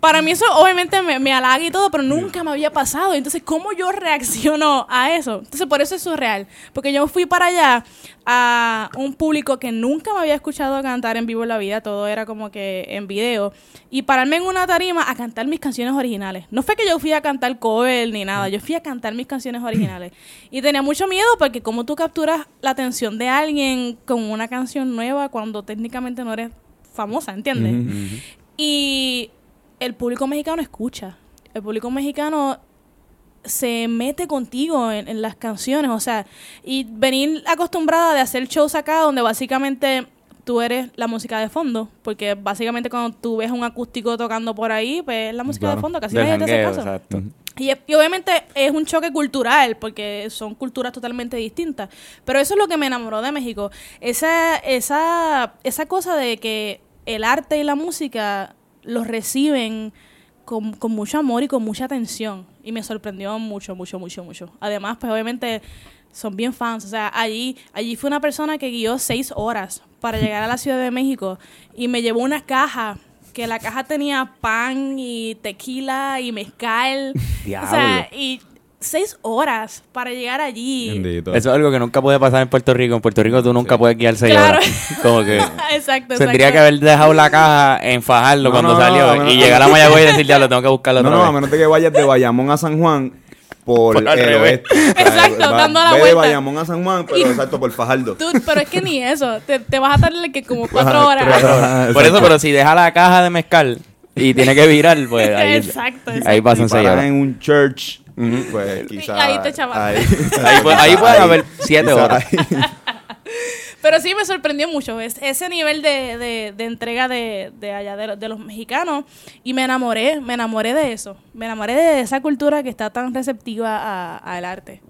Para mí eso obviamente me, me halaga y todo, pero nunca me había pasado. Entonces, ¿cómo yo reacciono a eso? Entonces, por eso es surreal. Porque yo fui para allá a un público que nunca me había escuchado cantar en vivo en la vida. Todo era como que en video. Y pararme en una tarima a cantar mis canciones originales. No fue que yo fui a cantar cover ni nada. Yo fui a cantar mis canciones originales. Y tenía mucho miedo porque como tú capturas la atención de alguien con una canción nueva cuando técnicamente no eres famosa, ¿entiendes? Y el público mexicano escucha. El público mexicano se mete contigo en, en las canciones, o sea, y venir acostumbrada de hacer shows acá donde básicamente tú eres la música de fondo, porque básicamente cuando tú ves un acústico tocando por ahí, pues es la música Claro. de fondo, casi nadie te hace caso. exacto. Y, y obviamente es un choque cultural, porque son culturas totalmente distintas. Pero eso es lo que me enamoró de México. Esa, esa, esa cosa de que el arte y la música los reciben con, con mucho amor y con mucha atención. Y me sorprendió mucho, mucho, mucho, mucho. Además, pues obviamente son bien fans. O sea, allí, allí fue una persona que guió seis horas para llegar a la Ciudad de México y me llevó una caja que la caja tenía pan y tequila y mezcal. O sea, Diablo. y seis horas para llegar allí. Bendito. Eso es algo que nunca puede pasar en Puerto Rico. En Puerto Rico tú nunca puedes guiar seis Claro. horas. Como que exacto, tendría exacto. que haber dejado la caja en Fajardo No, cuando no, no, salió no, no, y no. llegar a Mayagüez y decir, ya lo tengo que buscarlo No, otra no, a vez". menos de que vayas de Bayamón a San Juan por Por al el revés. oeste. Exacto, dando la ve de vuelta. Bayamón a San Juan, pero Y- exacto, por Fajardo. Tú, pero es que ni eso. Te, te vas a tardar que como cuatro horas. cuatro horas. Por eso, pero si deja la caja de mezcal y tiene que virar, pues ahí, Exacto, ahí exacto. pasan seis horas. en un church, pues quizás... ahí te chaval. Ahí, Ahí, pu- ahí pueden haber siete horas. Pero sí me sorprendió mucho es- ese nivel de, de- de entrega de, de allá de, los- de los mexicanos y me enamoré, me enamoré de eso, me enamoré de esa cultura que está tan receptiva a- al arte.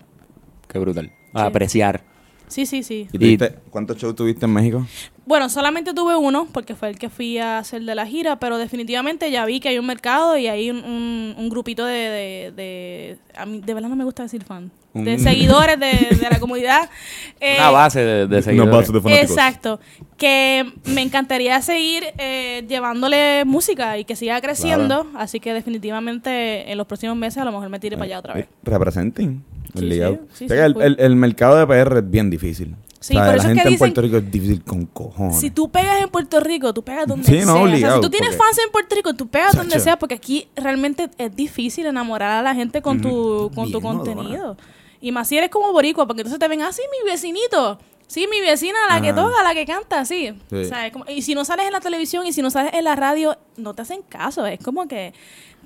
Qué brutal. A Sí. apreciar. Sí, sí, sí. ¿Y tuviste- ¿Cuántos shows tuviste en México? Bueno, solamente tuve uno porque fue el que fui a hacer de la gira, pero definitivamente ya vi que hay un mercado y hay un, un- un grupito de, de, de- a mí de verdad no me gusta decir fan, de Un- seguidores de, de la comunidad. Eh, Una base de, de seguidores. base de fanáticos. Exacto. Que me encantaría seguir eh, llevándole música y que siga creciendo. Así que definitivamente en los próximos meses a lo mejor me tire para allá otra vez. Eh, Representen. Sí, el ligado. sí, sí, O sea sí, que el, cool. el- el mercado de PR es bien difícil. Sí, O sea, por la eso es gente en Puerto Rico es difícil con cojones. Si tú pegas en Puerto Rico, tú pegas donde Sí, sea. no, O sea, si tú tienes porque- fans en Puerto Rico, tú pegas donde sea, porque aquí realmente es difícil enamorar a la gente con tu, con tu contenido. Y más si eres como boricua, porque entonces te ven, ah, sí, mi vecinito. Sí, mi vecina, la que toca, la que canta, sí. Sí. O sea, es como- y si no sales en la televisión y si no sales en la radio, no te hacen caso. Es como que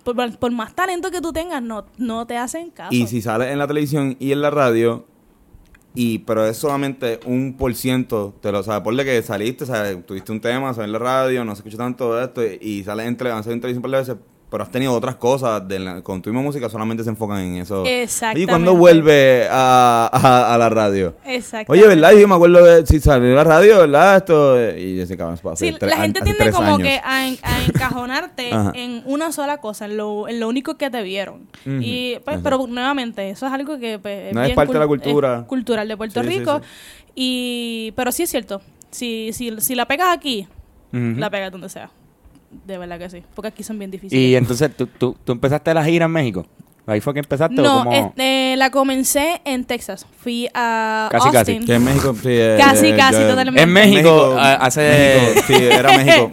por, por más talento que tú tengas, no, no te hacen caso. Y si sales en la televisión y en la radio, y pero es solamente un por ciento, te lo sabes, ponle que saliste, ¿sabes? tuviste un tema, salió en la radio, no se escucha tanto esto, y sales en, tele, en televisión por veces, pero has tenido otras cosas. De la- con tu misma música solamente se enfocan en eso. Exactamente. ¿Y cuándo vuelve a, a- a la radio? Exacto. Oye, ¿verdad? Yo me acuerdo de si salió la radio, ¿verdad? Esto. eh, Y ese cabrón fue hace Sí, tres- la gente tiende como años. que a, en- a encajonarte en una sola cosa, en lo, en lo único que te vieron. Y pues, exacto. pero nuevamente, eso es algo que pues, No es parte de la cul- cultura. es cultural de Puerto Sí, Rico. sí. Y pero sí es cierto. Si, si, si la pegas aquí, la pegas donde sea. De verdad que sí. Porque aquí son bien difíciles. Y entonces, ¿tú, tú, tú empezaste la gira en México? ¿Ahí fue que empezaste o no, cómo? este, la comencé en Texas. Fui a Casi, casi. Austin. Que en México, sí. eh, Casi, eh, casi, totalmente. En México, hace... México, sí, era México.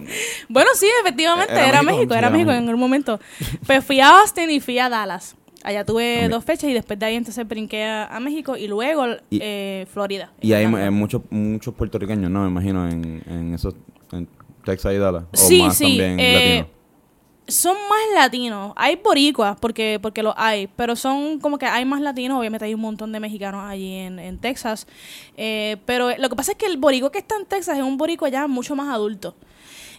Bueno, sí, efectivamente, Era era, México, era México en algún momento. Pues fui a Austin y fui a Dallas. Allá tuve dos fechas y después de ahí entonces brinqué a, a México y luego Y- eh, Florida. Y hay muchos muchos puertorriqueños, ¿no? Me imagino en, en esos. En Texas y Dallas. O Sí, más sí, también eh. Son más latinos. Hay boricuas, porque, porque los hay, pero son como que hay más latinos. Obviamente hay un montón de mexicanos allí en, en Texas. Eh, pero lo que pasa es que el boricua que está en Texas es un boricua ya mucho más adulto.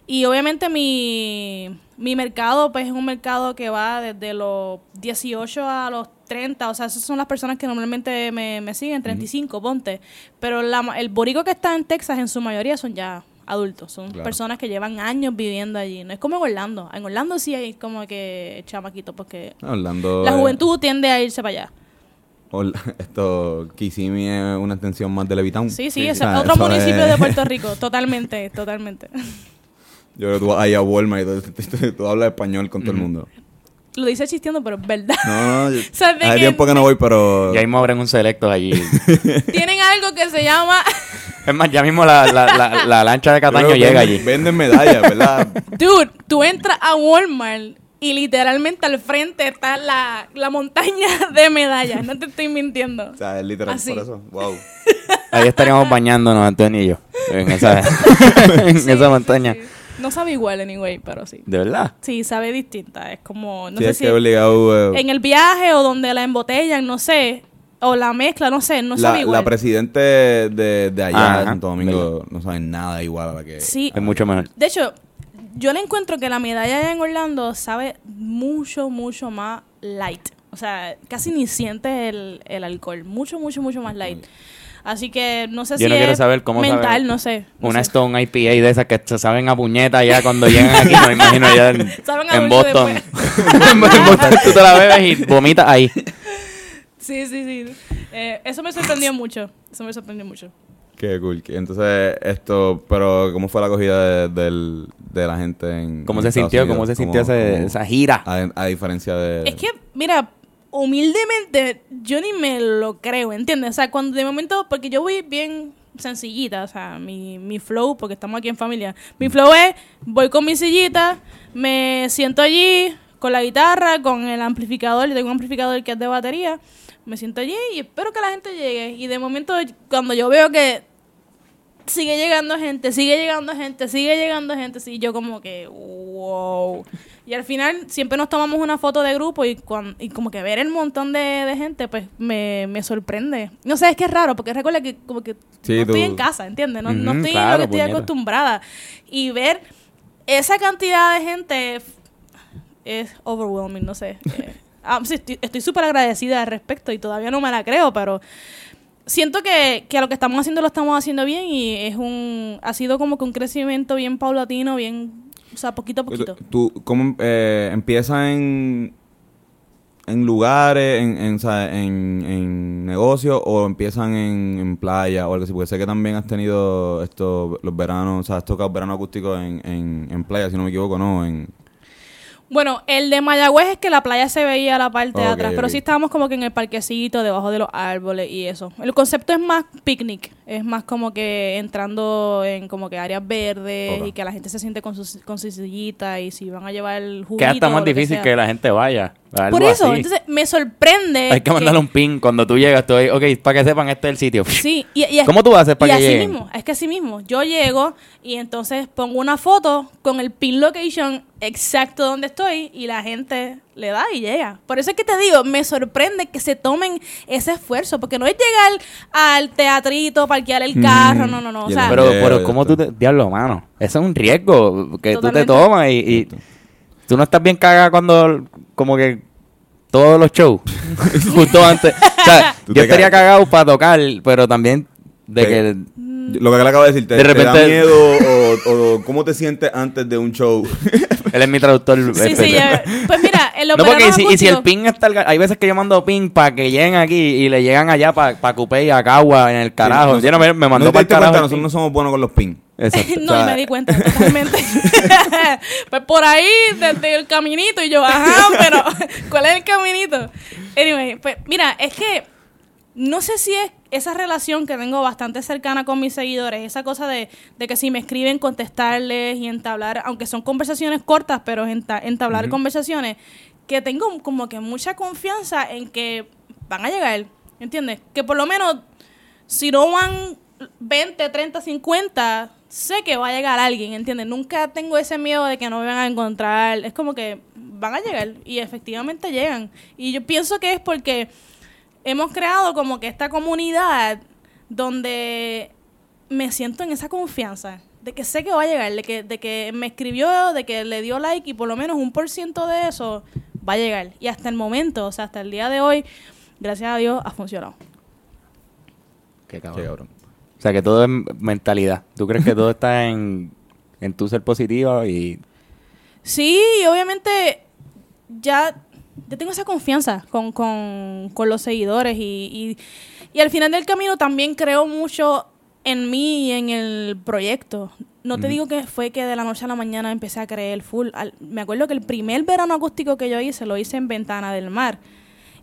Y obviamente mi, mi mercado, pues es un mercado que va desde los 18 a los 30. O sea, esas son las personas que normalmente me, me siguen, 35, ponte. Pero la, ma- el boricua que está en Texas en su mayoría son ya adultos. Son Claro. personas que llevan años viviendo allí. No es como en Orlando. En Orlando sí hay como que chamaquitos porque Orlando. la eh, juventud tiende a irse para allá. Or- esto, Kissimmee es una extensión más de Levitown. Sí, sí, O sea, es otro eso municipio es- de Puerto Rico. Totalmente, totalmente. Yo creo que tú vas ahí a Walmart y tú, tú- tú hablas español con todo el mundo. Lo dice chisteando, pero es verdad. No, yo- sea, hace que- tiempo que no voy, pero. Ya mismo abren un selecto allí. Tienen algo que se llama... es más, ya mismo la, la, la, la lancha de Cataño llega venden- allí. Venden medallas, ¿verdad? Dude, tú entras a Walmart y literalmente al frente está la, la montaña de medallas. No te estoy mintiendo. o sea, es literal Así. por eso. Wow. Ahí estaríamos bañándonos, Antonio y yo. En esa, en Sí, esa montaña. sí. No sabe igual, anyway, pero sí. ¿De verdad? Sí, sabe distinta. Es como, no sí, sé es si que obligado. eh, en el viaje o donde la embotellan, no sé. O la mezcla, no sé, no sabe igual. la presidente de, de allá, Ajá, de Santo Domingo, no sabe nada igual a la que. Sí, Es mucho mejor. De hecho, yo le encuentro que la medalla allá en Orlando sabe mucho, mucho más light. O sea, casi ni sientes el, el alcohol. Mucho, mucho, mucho más light. Así que no sé Yo si no quiero es saber cómo mental, no sé. no Una sé. Stone IPA de esas que se saben a puñeta ya cuando llegan aquí, me imagino ya en, en Boston. en Boston tú te la bebes y vomitas ahí. Sí, sí, sí. Eh, eso me sorprendió mucho. Eso me sorprendió mucho. Qué cool. que- Entonces, esto, pero ¿cómo fue la acogida de, del- de la gente en ¿Cómo en se Estados sintió? Unidos? ¿Cómo se sintió ¿Cómo- ese- cómo- esa gira? A, a diferencia de... Es que, mira, humildemente, yo ni me lo creo, ¿entiendes? O sea, cuando de momento, porque yo voy bien sencillita, o sea, mi, mi flow, porque estamos aquí en familia, mi flow es, voy con mi sillita, me siento allí con la guitarra, con el amplificador, yo tengo un amplificador que es de batería, me siento allí y espero que la gente llegue. Y de momento, cuando yo veo que sigue llegando gente, sigue llegando gente, sigue llegando gente, sí, yo como que, wow. Y al final siempre nos tomamos una foto de grupo y, cuan- y como que ver el montón de, de gente, pues me, me sorprende. No sé, es que es raro, porque recuerda que como que Sí, no estoy en casa, ¿entiendes? No, no estoy en claro, lo que estoy acostumbrada. Y ver esa cantidad de gente es overwhelming, no sé. Eh, ah, sí, estoy súper agradecida al respecto y todavía no me la creo, pero siento que, que lo que estamos haciendo lo estamos haciendo bien y es un ha sido como que un crecimiento bien paulatino, bien, o sea, poquito a poquito. ¿Tú, cómo eh, empieza en, en lugares, en, en, en, en negocios o empiezan en, en playa o algo así? Porque sé que también has tenido estos, los veranos, o sea, has tocado verano acústico en, en, en playa, si no me equivoco, ¿no? En, Bueno, el de Mayagüez es que la playa se veía a la parte de atrás, pero ok. sí estábamos como que en el parquecito, debajo de los árboles y eso. El concepto es más picnic, es más como que entrando en como que áreas verdes y que la gente se siente con su, con su sillita y si van a llevar el juguito Que hasta más que difícil que, la gente vaya. Algo Por eso, así. entonces me sorprende. Hay que mandarle un pin cuando tú llegas. Tú, ok, para que sepan, este es el sitio. Sí, y, y es- ¿Cómo tú haces para y que así lleguen? mismo, es que así mismo. Yo llego y entonces pongo una foto con el pin location exacto donde estoy y la gente le da y llega. Por eso es que te digo, me sorprende que se tomen ese esfuerzo, porque no es llegar al teatrito, parquear el carro, no, no, no. O Y el sea, Pero, Pero, ¿cómo tú te... Diablo, mano. Eso es un riesgo que tú te Totalmente. tomas y... y- Tú no estás bien cagada cuando, como que, todos los shows, justo antes. O sea, Tú yo estaría cagado para tocar, pero también de que... Lo que le acabo de decir, ¿te, De te da repente- miedo o, o cómo te sientes antes de un show? Él es mi traductor. Sí, este, sí, ya- Pues mira, en los No, porque si, y si el ping está... Hay veces que yo mando ping para que lleguen aquí y le llegan allá para pa Cupé y a Cagua en el carajo. Sí, Yo no me, me mandó ¿No te para el carajo. cuenta? el Nosotros ping. no somos buenos con los. Exacto. no, O sea, me di cuenta totalmente. pues por ahí, desde el caminito, y yo, ajá, pero ¿cuál es el caminito? Anyway, pues mira, es que no sé si es esa relación que tengo bastante cercana con mis seguidores, esa cosa de, de que si me escriben, contestarles y entablar, aunque son conversaciones cortas, pero enta- entablar conversaciones, que tengo como que mucha confianza en que van a llegar, ¿entiendes? Que por lo menos si no van 20, 30, 50, sé que va a llegar alguien, ¿entiendes? Nunca tengo ese miedo de que no me van a encontrar. Es como que van a llegar y efectivamente llegan. Y yo pienso que es porque hemos creado como que esta comunidad donde me siento en esa confianza de que sé que va a llegar, de que, de que me escribió, de que le dio like y por lo menos un por ciento de eso va a llegar. Y hasta el momento, o sea, hasta el día de hoy, gracias a Dios, ha funcionado. Qué Sí, cabrón. cabrón. O sea, que todo es mentalidad. ¿Tú crees que todo está en, en tu ser positiva y... Sí, y obviamente ya, ya tengo esa confianza con, con, con los seguidores y, y, y al final del camino también creo mucho en mí y en el proyecto. No te digo que fue que de la noche a la mañana empecé a creer full. Al- me acuerdo que el primer verano acústico que yo hice lo hice en Ventana del Mar.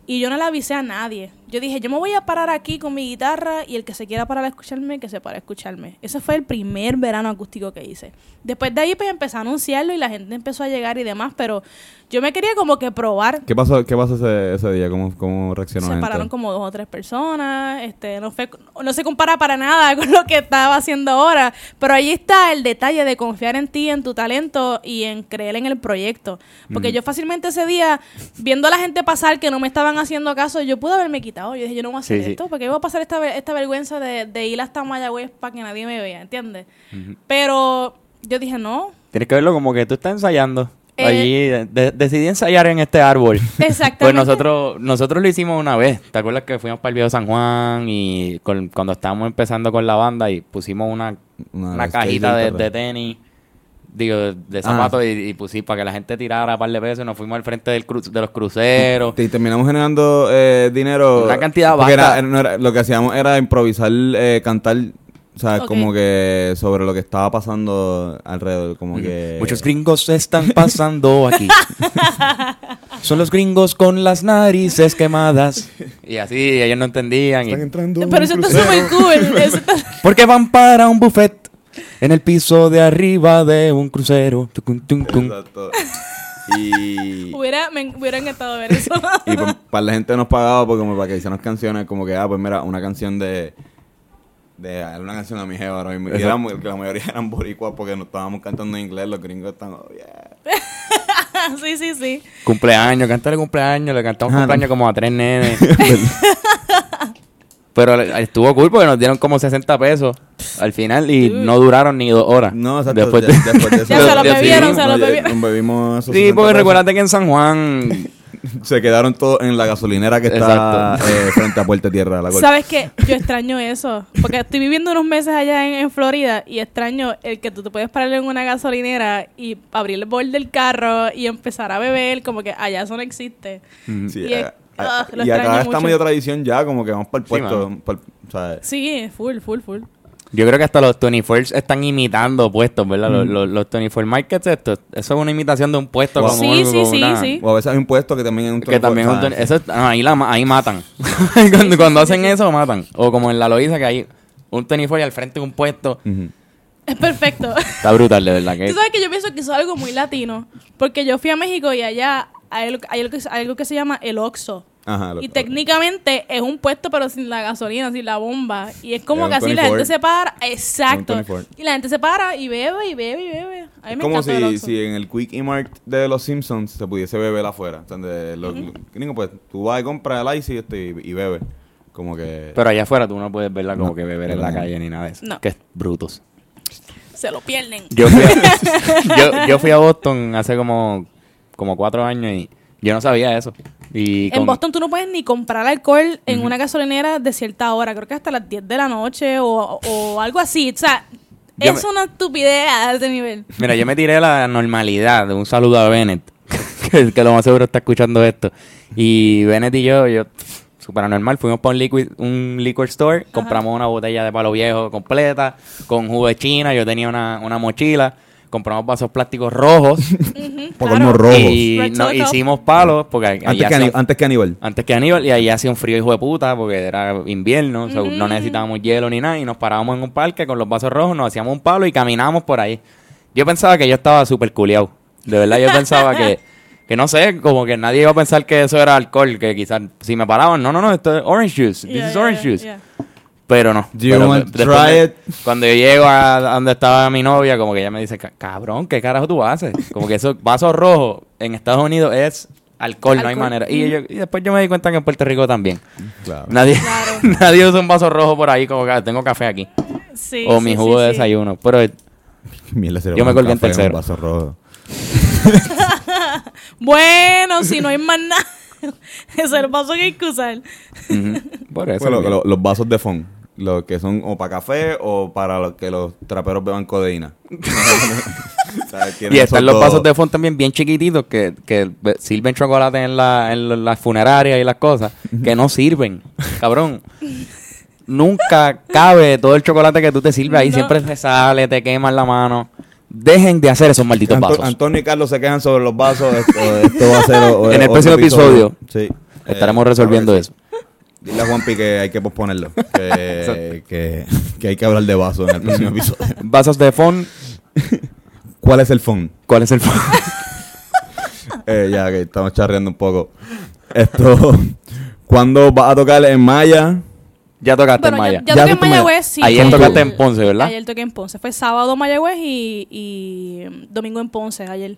Y yo no le avisé a nadie. Yo dije, yo me voy a parar aquí con mi guitarra y el que se quiera parar a escucharme, que se pare a escucharme. Ese fue el primer verano acústico que hice. Después de ahí, pues empecé a anunciarlo y la gente empezó a llegar y demás, pero yo me quería como que probar. ¿Qué pasó, qué pasó ese, ese día? ¿Cómo, cómo reaccionó Se la gente? pararon como dos o tres personas, este, no, fue, no se compara para nada con lo que estaba haciendo ahora, pero ahí está el detalle de confiar en ti, en tu talento y en creer en el proyecto. Porque yo fácilmente ese día, viendo a la gente pasar que no me estaban haciendo caso, yo pude haberme quitado. Yo dije, yo no voy a hacer Sí, sí. esto, porque voy a pasar esta, esta vergüenza de, de ir hasta Mayagüez para que nadie me vea, ¿entiendes? Pero yo dije, no, Tienes que verlo como que tú estás ensayando. Eh, Allí de- decidí ensayar en este árbol. Exactamente. Pues nosotros, nosotros lo hicimos una vez. ¿Te acuerdas que fuimos para el viejo San Juan y con- cuando estábamos empezando con la banda y pusimos una, Una cajita de de tenis, digo, de zapatos y, y pusimos para que la gente tirara un par de pesos y nos fuimos al frente del cru- de los cruceros. Y terminamos generando eh, dinero. Una cantidad era- no era- Lo que hacíamos era improvisar, eh, cantar, o sea, como que sobre lo que estaba pasando alrededor, como que... Muchos gringos están pasando aquí. Son los gringos con las narices quemadas. Y así ellos no entendían. y- Están entrando pero eso está súper cool. Porque van para un buffet en el piso de arriba de un crucero. Tucun. Exacto. Y... hubiera, me hubiera encantado ver eso. Y pues, para la gente nos pagaba porque como para que hicieran canciones como que, ah, pues mira, una canción de... De una canción a mi jeva ahora mismo. Y la mayoría eran boricuas porque nos estábamos cantando en inglés. Los gringos están, oh, yeah. sí, sí, sí. Cumpleaños, cantarle cumpleaños. Le cantamos Ah, cumpleaños no. como a tres nenes. Pero estuvo cool porque nos dieron como 60 pesos al final y no duraron ni dos horas. No, exacto. Después ya- de- después de eso... Ya se lo ya bebieron, se lo no, ya- bebieron. nos bebimos esos Sí, 60 porque recuérdate que en San Juan Se quedaron todos en la gasolinera que está eh, frente a Puerta Tierra. La. ¿Sabes qué? Yo extraño eso. Porque estoy viviendo unos meses allá en, en Florida y extraño el que tú te puedes parar en una gasolinera y abrir el bol del carro y empezar a beber. Como que allá eso no existe. Sí, Y es- a- ah, a- lo y acá está mucho. medio tradición ya, como que vamos para el puesto. Sí, full, full, full. Yo creo que hasta los 24 están imitando puestos, ¿verdad? Los, los, los 24 Markets, esto, eso es una imitación de un puesto Wow. como Sí, un- sí, sí, una- sí. o a veces hay un puesto que también es un Que también es un eso es- ah, ahí, la, ahí matan. cuando cuando hacen eso, matan. O como en la Loiza, que hay un 24 y al frente de un puesto. Es perfecto. Está brutal, de verdad. Que Tú sabes que yo pienso que eso es algo muy latino. Porque yo fui a México y allá hay algo, hay algo que, hay algo que se llama el Oxxo. Ajá, lo- Y técnicamente es un puesto, pero sin la gasolina, sin la bomba. Y es como Es que así la 24. gente se para. Exacto. Un 24. Y la gente se para y bebe y bebe y bebe. A mí Es me como si, si en el Quick e Mart de los Simpsons se pudiese beber afuera. Entonces, lo- lo- gringo, pues tú vas y compras el ice y, este, y, y bebes. Como que. Pero allá afuera tú no puedes verla como No, que beber en la no. calle ni nada de eso. No. Que es brutos. Se lo pierden. Yo fui, a, yo, yo fui a Boston hace como como cuatro años y yo no sabía eso. Y En Boston tú no puedes ni comprar alcohol en una gasolinera de cierta hora, creo que hasta las 10 de la noche o, o algo así. O sea, Yo es me- una estupidez a ese nivel. Mira, yo me tiré la normalidad. Un saludo a Bennett, que, que lo más seguro está escuchando esto. Y Bennett y yo, yo, super normal, fuimos para un, liquid, un liquor store, compramos una botella de palo viejo completa, con jugo de china, yo tenía una, una mochila, compramos vasos plásticos rojos Por unos rojos. y nos hicimos palos, porque ahí Antes que, hacía- Ani- antes que Aníbal. antes que Aníbal, y ahí hacía un frío hijo de puta, porque era invierno, no necesitábamos hielo ni nada, y nos parábamos en un parque con los vasos rojos, nos hacíamos un palo y caminábamos por ahí. Yo pensaba que yo estaba súper culiado. De verdad, yo pensaba que, que no sé, como que nadie iba a pensar que eso era alcohol, que quizás si me paraban, no, no, no, esto es orange juice, this Yeah, is yeah, orange yeah, juice. yeah. Pero no. Do you Pero want de- try de- it? Cuando yo llego a, donde estaba mi novia, como que ella me dice, "Ca- cabrón, ¿qué carajo tú haces? Como que esos vasos rojos en Estados Unidos es alcohol, no hay manera. Y, yo- y después yo me di cuenta que en Puerto Rico también. Claro. Nadie, Claro. nadie usa un vaso rojo por ahí como que tengo café aquí. Sí, o mi sí, jugo de sí. desayuno. Pero Yo me colgué en un tercero. vaso rojo. Bueno, si no hay más nada, ese es el paso que hay que usar. por eso. Bueno, lo- los vasos de fond. Los que son o para café o para los que los traperos beban codeína. O sea, tienen y esos están los vasos de fond también bien chiquititos que, que sirven chocolate en, la, en las funerarias y las cosas, que no sirven. Cabrón. Nunca cabe todo el chocolate que tú te sirves ahí, No. siempre te sale, te queman la mano. Dejen de hacer esos malditos Anto- vasos. Antonio y Carlos se quejan sobre los vasos. Esto, esto va a ser o- En el próximo episodio. Sí. Estaremos Eh, resolviendo eso. Dile a Juanpi que hay que posponerlo. Que, que, que hay que hablar de vasos en el próximo episodio. Vasos de fond, ¿Cuál es el fond? ¿cuál es el fond? Eh, ya que estamos charreando un poco. Esto, ¿cuándo vas a tocar en Maya? ya tocaste Bueno, en Maya. ya, ya Ya toqué en Mayagüez, sí. Ayer tocaste en Ponce, ¿verdad? Ayer toqué en Ponce. Fue sábado Mayagüez y, y domingo en Ponce, ayer.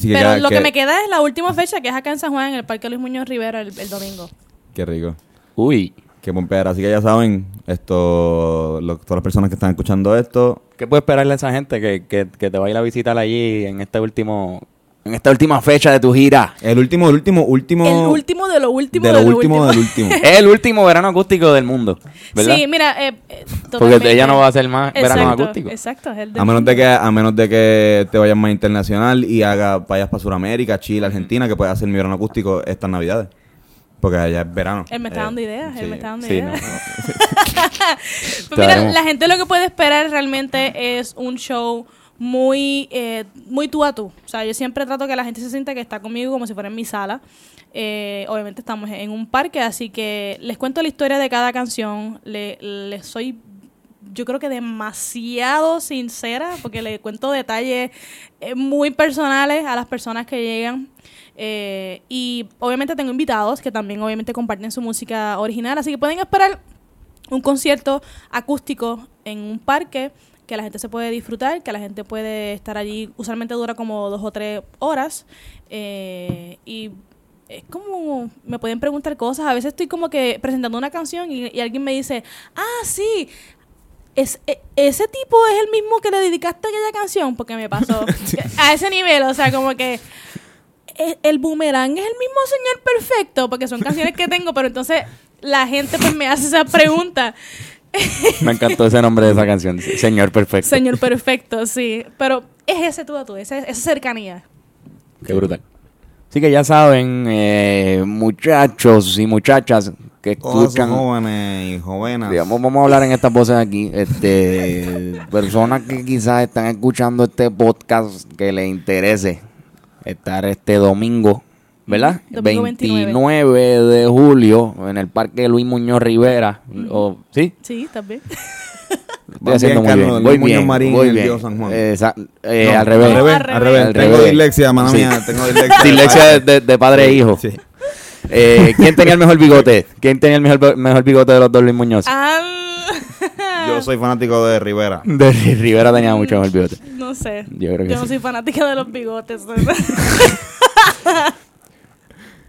Pero ya- lo que... que- me queda es la última fecha, que es acá en San Juan, en el Parque Luis Muñoz Rivera, el, el domingo. Qué rico. Uy, Qué pompear. Así que ya saben, esto, lo- todas las personas que están escuchando esto, ¿qué puede esperarle a esa gente que, que, que te va a ir a visitar allí en este último en esta última fecha de tu gira? el último, el último, último. El último de lo último de de, lo lo último del último. Es el último verano acústico del mundo, ¿verdad? Sí, mira, eh, eh, Porque ella no va a hacer más verano acústico. Exacto, es el del A menos mundo. de que a menos de que te vayas más internacional y haga vayas para Sudamérica, Chile, Argentina, que puedas hacer mi verano acústico estas navidades. Porque allá es verano. Él me está Eh, dando ideas, él sí. me está dando Sí, ideas. no. Pues mira, la gente lo que puede esperar realmente es un show muy, eh, muy tú a tú. O sea, yo siempre trato que la gente se sienta que está conmigo como si fuera en mi sala. Eh, obviamente estamos en un parque, así que les cuento la historia de cada canción. Le, le soy, yo creo que demasiado sincera, porque le cuento detalles muy personales a las personas que llegan. Eh, y obviamente tengo invitados que también obviamente comparten su música original, así que pueden esperar un concierto acústico en un parque que la gente se puede disfrutar, que la gente puede estar allí, usualmente dura como dos o tres horas eh, y es como, me pueden preguntar cosas, a veces estoy como que presentando una canción y, y alguien me dice, ah, sí, es, e- ese tipo es el mismo que le dedicaste aquella canción, porque me pasó a ese nivel, o sea, como que el boomerang es el mismo señor perfecto, porque son canciones que tengo, pero entonces la gente pues me hace esa pregunta. Me encantó ese nombre de esa canción, Señor Perfecto. Señor perfecto, sí. Pero es ese tú a tú, esa, esa cercanía. Qué brutal. Así que ya saben, eh, muchachos y muchachas que escuchan, jóvenes y jovenas. digamos, vamos a hablar en estas voces aquí, este, personas que quizás están escuchando este podcast que les interese estar este domingo, ¿verdad? Domingo 29 de julio en el Parque Luis Muñoz Rivera, o, ¿sí? Sí, también. Estoy haciendo bien, muy Carlos, bien, Luis voy Muñoz bien, Marín voy y el bien. Dios San Juan. Esa- eh, No, al revés. Al revés, Al al revés. Al Tengo revés. dislexia, mano Sí. mía. Tengo dislexia. Dislexia de, de- de padre e hijo. Sí. Eh, ¿Quién tenía el mejor bigote? ¿Quién tenía el mejor, mejor bigote de los dos Luis Muñoz? Ah, Yo soy fanático de Rivera. De Ri- Rivera tenía mucho mejor bigote. no sé. Yo creo que no sí. soy fanática de los bigotes.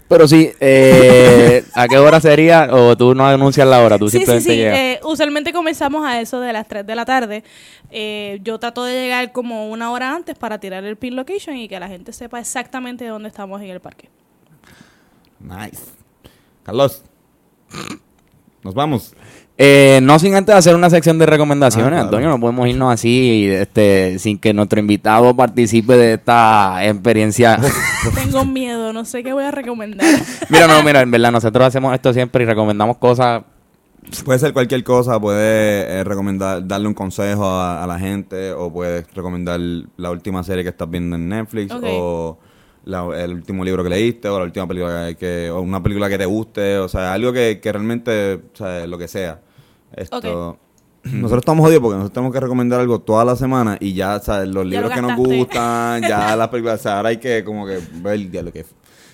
Pero sí, eh, ¿a qué hora sería? O tú no anuncias la hora, tú Sí, sí, simplemente sí. llegas. eh, usualmente comenzamos a eso de las 3 de la tarde. Eh, yo trato de llegar como una hora antes para tirar el pin location y que la gente sepa exactamente dónde estamos en el parque. Nice. Carlos. Nos vamos. Eh, no sin antes hacer una sección de recomendaciones, Ah, claro. Antonio, no podemos irnos así este, sin que nuestro invitado participe de esta experiencia. Tengo miedo, no sé qué voy a recomendar. mira, no, mira, en verdad, nosotros hacemos esto siempre y recomendamos cosas. Puede ser cualquier cosa, puede eh, recomendar, darle un consejo a, a la gente, o puedes recomendar la última serie que estás viendo en Netflix, o la- el último libro que leíste, o la última película que, que- o una película que te guste, o sea, algo que, que realmente, o sea, lo que sea. Esto, Nosotros estamos jodidos porque nosotros tenemos que recomendar algo toda la semana y ya, ¿sabes? Los libros lo que nos gustan, ya las películas, o sea, ahora hay que como que ver ya lo que... O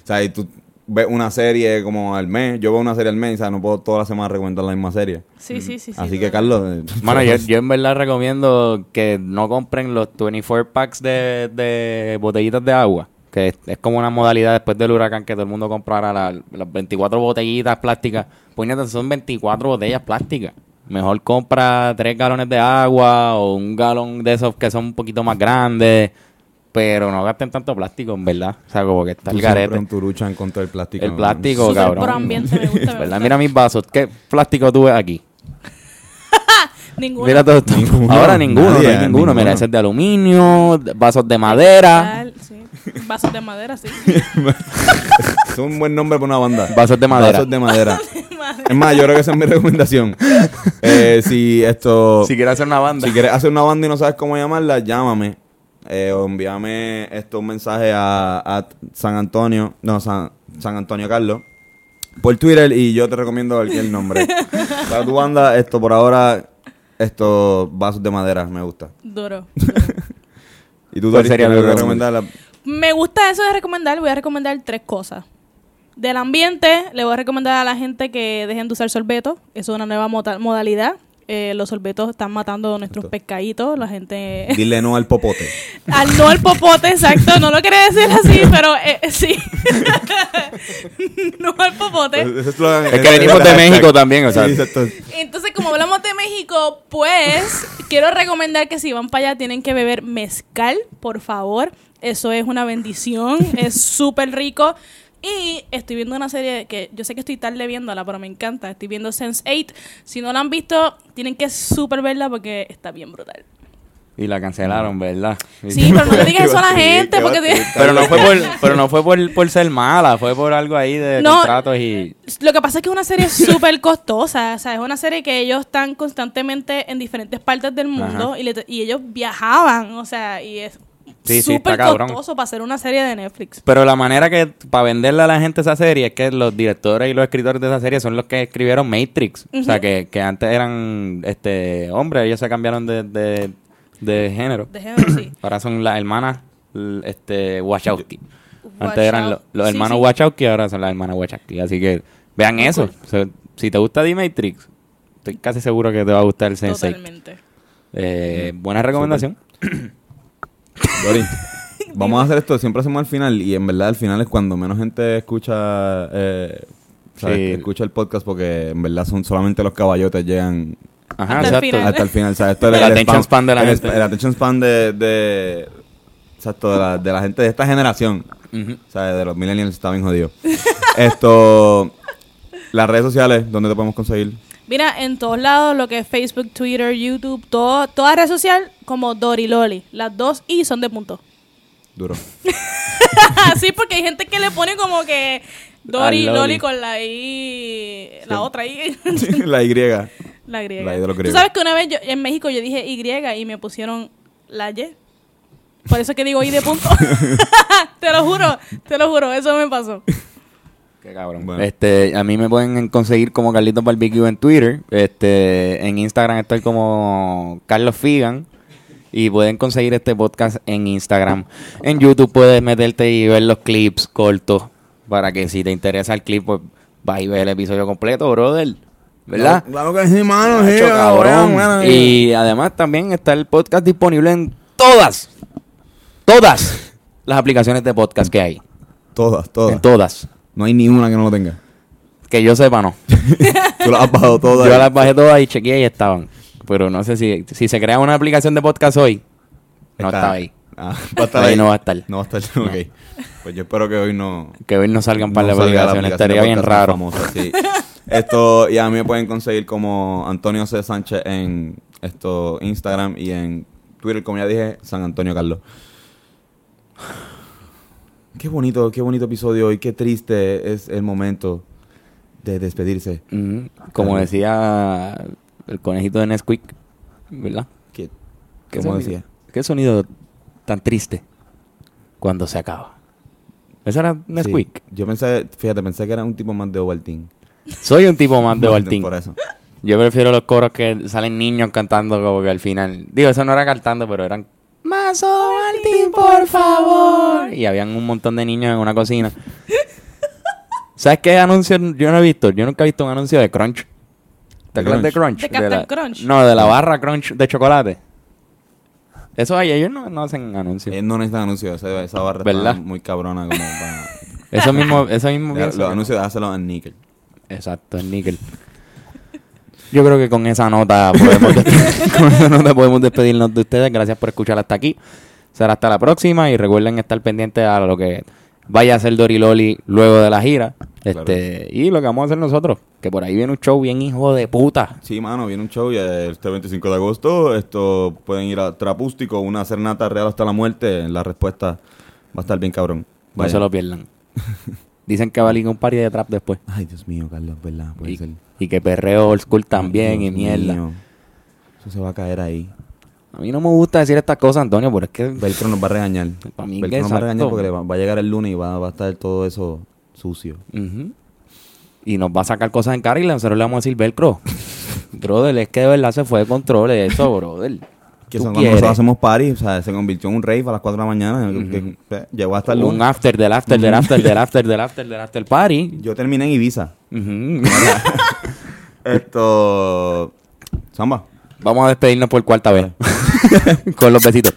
sea, y tú ves una serie como al mes, yo veo una serie al mes, o sea, no puedo toda la semana recomendar la misma serie. Sí, sí, sí. sí Así que. Carlos... Bueno, yo, yo en verdad recomiendo que no compren los 24 packs de, de botellitas de agua. Que es, es como una modalidad después del huracán que todo el mundo comprara la- las 24 botellitas plásticas. Puñeta, son 24 botellas plásticas. Mejor compra 3 galones de agua o un galón de esos que son un poquito más grandes. Pero no gasten tanto plástico, en verdad. O sea, como que está tú el garete. en tu lucha en contra del plástico. El plástico, cabrón. proambiente, me gusta, me ¿Verdad? gusta. Mira mis vasos. ¿Qué plástico tú ves aquí? Ninguno. Mira todo esto. Ninguno. Ahora ninguno, Nadie, no hay ninguno. ninguno. Mira, ese es de aluminio, vasos de madera. Sí. Vasos de madera, sí. Es un buen nombre para una banda. Vasos de madera. Vasos de madera. es más, yo creo que esa es mi recomendación. Eh, si esto... Si quieres hacer una banda. Si quieres hacer una banda y no sabes cómo llamarla, llámame. Eh, o envíame esto un mensaje a, a San Antonio, no, San, San Antonio Carlos, por Twitter y yo te recomiendo cualquier nombre. Para tu banda, esto por ahora, estos vasos de madera, me gusta. Duro. ¿Y tú ¿Cuál sería qué tu me recomendación? recomendas? Me gusta eso de recomendar. Voy a recomendar tres cosas. Del ambiente, le voy a recomendar a la gente que dejen de usar sorbetos. Eso es una nueva modalidad. Eh, los sorbetos están matando nuestros pescaditos. La gente. Dile no al popote. al no al popote, exacto. No lo quería decir así, pero eh, eh, sí. no al popote. Eslogan Es que venimos de México también, o sea. Sí. Entonces, como hablamos de México, pues quiero recomendar que si van para allá tienen que beber mezcal, por favor. Eso es una bendición, es súper rico. Y estoy viendo una serie que yo sé que estoy tarde viéndola, pero me encanta. Estoy viendo Sense 8. Si no la han visto, tienen que súper verla porque está bien brutal. Y la cancelaron, ¿verdad? Sí, pero no le digas eso a la gente porque... bastante. Pero no fue por, pero no fue por, por ser mala, fue por algo ahí de No. contratos y... Lo que pasa es que es una serie súper costosa, o sea, es una serie que ellos están constantemente en diferentes partes del mundo y, le- y ellos viajaban, o sea, y es Sí, sí, súper está cabrón. costoso para hacer una serie de Netflix. Pero la manera que, para venderle a la gente esa serie, es que los directores y los escritores de esa serie son los que escribieron Matrix. O sea, que, que antes eran este hombres, ellos se cambiaron de, de, de género. De género, sí. Ahora son las hermanas este, Wachowski. Antes eran los sí, hermanos sí. Wachowski, ahora son las hermanas Wachowski. Así que vean Muy eso. cool. O sea, si te gusta The Matrix, estoy casi seguro que te va a gustar el Sensei. Totalmente. Eh, buena recomendación. Dori, vamos a hacer esto, siempre hacemos al final y en verdad al final es cuando menos gente escucha eh, ¿sabes? Sí. que escucha el podcast porque en verdad son solamente los caballotes llegan Ajá, Hasta el hasta el final. ¿sabes? Esto es El attention span de la el, gente. El attention span de, de, exacto, de, la, de la gente de esta generación. Ujú. ¿sabes? De los millennials está bien jodido. esto, las redes sociales, ¿dónde te podemos conseguir? Mira, en todos lados, lo que es Facebook, Twitter, YouTube, todo, toda red social, como Dory Loli. Las dos I son de punto. Duro. sí, porque hay gente que le pone como que Dory Al Loli. Loli con la I, la otra I. la Y. La I de los Tú sabes que una vez yo, en México yo dije Y y me pusieron la Y. Por eso que digo I de punto. te lo juro, te lo juro, eso me pasó. Qué cabrón. Bueno. Este, a mí me pueden conseguir como Carlitos Barbecue en Twitter. Este, en Instagram estoy como Carlos Figan. Y pueden conseguir este podcast en Instagram. En YouTube puedes meterte y ver los clips cortos. Para que si te interesa el clip, pues vas y ves el episodio completo, brother. ¿Verdad? Claro que sí, mano. Sí, cabrón. bueno, bueno, Y además también está el podcast disponible en todas, todas las aplicaciones de podcast que hay. Todas, todas. En todas. No hay ni una que no lo tenga. Que yo sepa, no. Tú las has bajado todas. Yo las bajé todas y chequeé y estaban. Pero no sé si, si se crea una aplicación de podcast hoy. No Está- está ahí. Ah, va a estar Ahí ahí. no va a estar. No va a estar. Ok. Pues yo espero que hoy no. Que hoy no salgan para no la salga aplicación. Estaría bien podcast raro. famosa, sí. Esto, y a mí me pueden conseguir como Antonio C. Sánchez en esto Instagram y en Twitter, como ya dije, San Antonio Carlos. Qué bonito, qué bonito episodio hoy, qué triste es el momento de despedirse. Como decía el conejito de Nesquik, ¿verdad? ¿Qué, ¿Qué ¿Cómo sonido- decía? ¿Qué sonido tan triste cuando se acaba? ¿Eso era Nesquik? Sí. Yo pensé, fíjate, pensé que era un tipo más de Ovaltine. Soy un tipo más de Baltín. Por eso. Yo prefiero los coros que salen niños cantando como que al final. Digo, eso no era cantando, pero eran más Ovaltín, por favor. Y habían un montón de niños en una cocina. ¿Sabes qué anuncio yo no he visto? Yo nunca he visto un anuncio de Crunch. ¿Te ¿De acuerdas de Crunch? ¿De Captain la- Crunch? No, de la barra Crunch de chocolate. Eso ahí, ellos no, no hacen anuncios. Eh, no necesitan anuncios, esa, esa barra ¿Verdad? está muy cabrona como para... Eso mismo, eso mismo Ya, los anuncios déjaselo en níquel. Exacto, el níquel. Yo creo que con esa nota podemos, con esa nota podemos despedirnos de ustedes. Gracias por escuchar hasta aquí. Será hasta la próxima y recuerden estar pendientes a lo que vaya a hacer Dory Loli luego de la gira. Este, y lo que vamos a hacer nosotros, que por ahí viene un show bien hijo de puta. Sí, mano, viene un show y este 25 de agosto esto pueden ir a Trapústico, una serenata real hasta la muerte. La respuesta va a estar bien cabrón. No Vaya. se lo pierdan. Dicen que va a ligar un party de trap después. Ay, Dios mío, Carlos, ¿verdad? Puede Y, ser. Y que perreo old school también Dios y mierda. mío. Eso se va a caer ahí. A mí no me gusta decir estas cosas, Antonio, pero es que Velcro nos va a regañar. Pa' mí Velcro que nos va a regañar porque le va, va a llegar el lunes y va, va a estar todo eso sucio. Y nos va a sacar cosas en cara y nosotros le vamos a decir velcro. brother, es que de verdad se fue de control eso, brother. Que ¿Tú son cuando nosotros hacemos party, o sea, se convirtió en un rave a las 4 de la mañana. que llegó hasta el Un after del after del after del after del after del after party. Yo terminé en Ibiza. Esto. Samba. Vamos a despedirnos por cuarta vez. Con los besitos.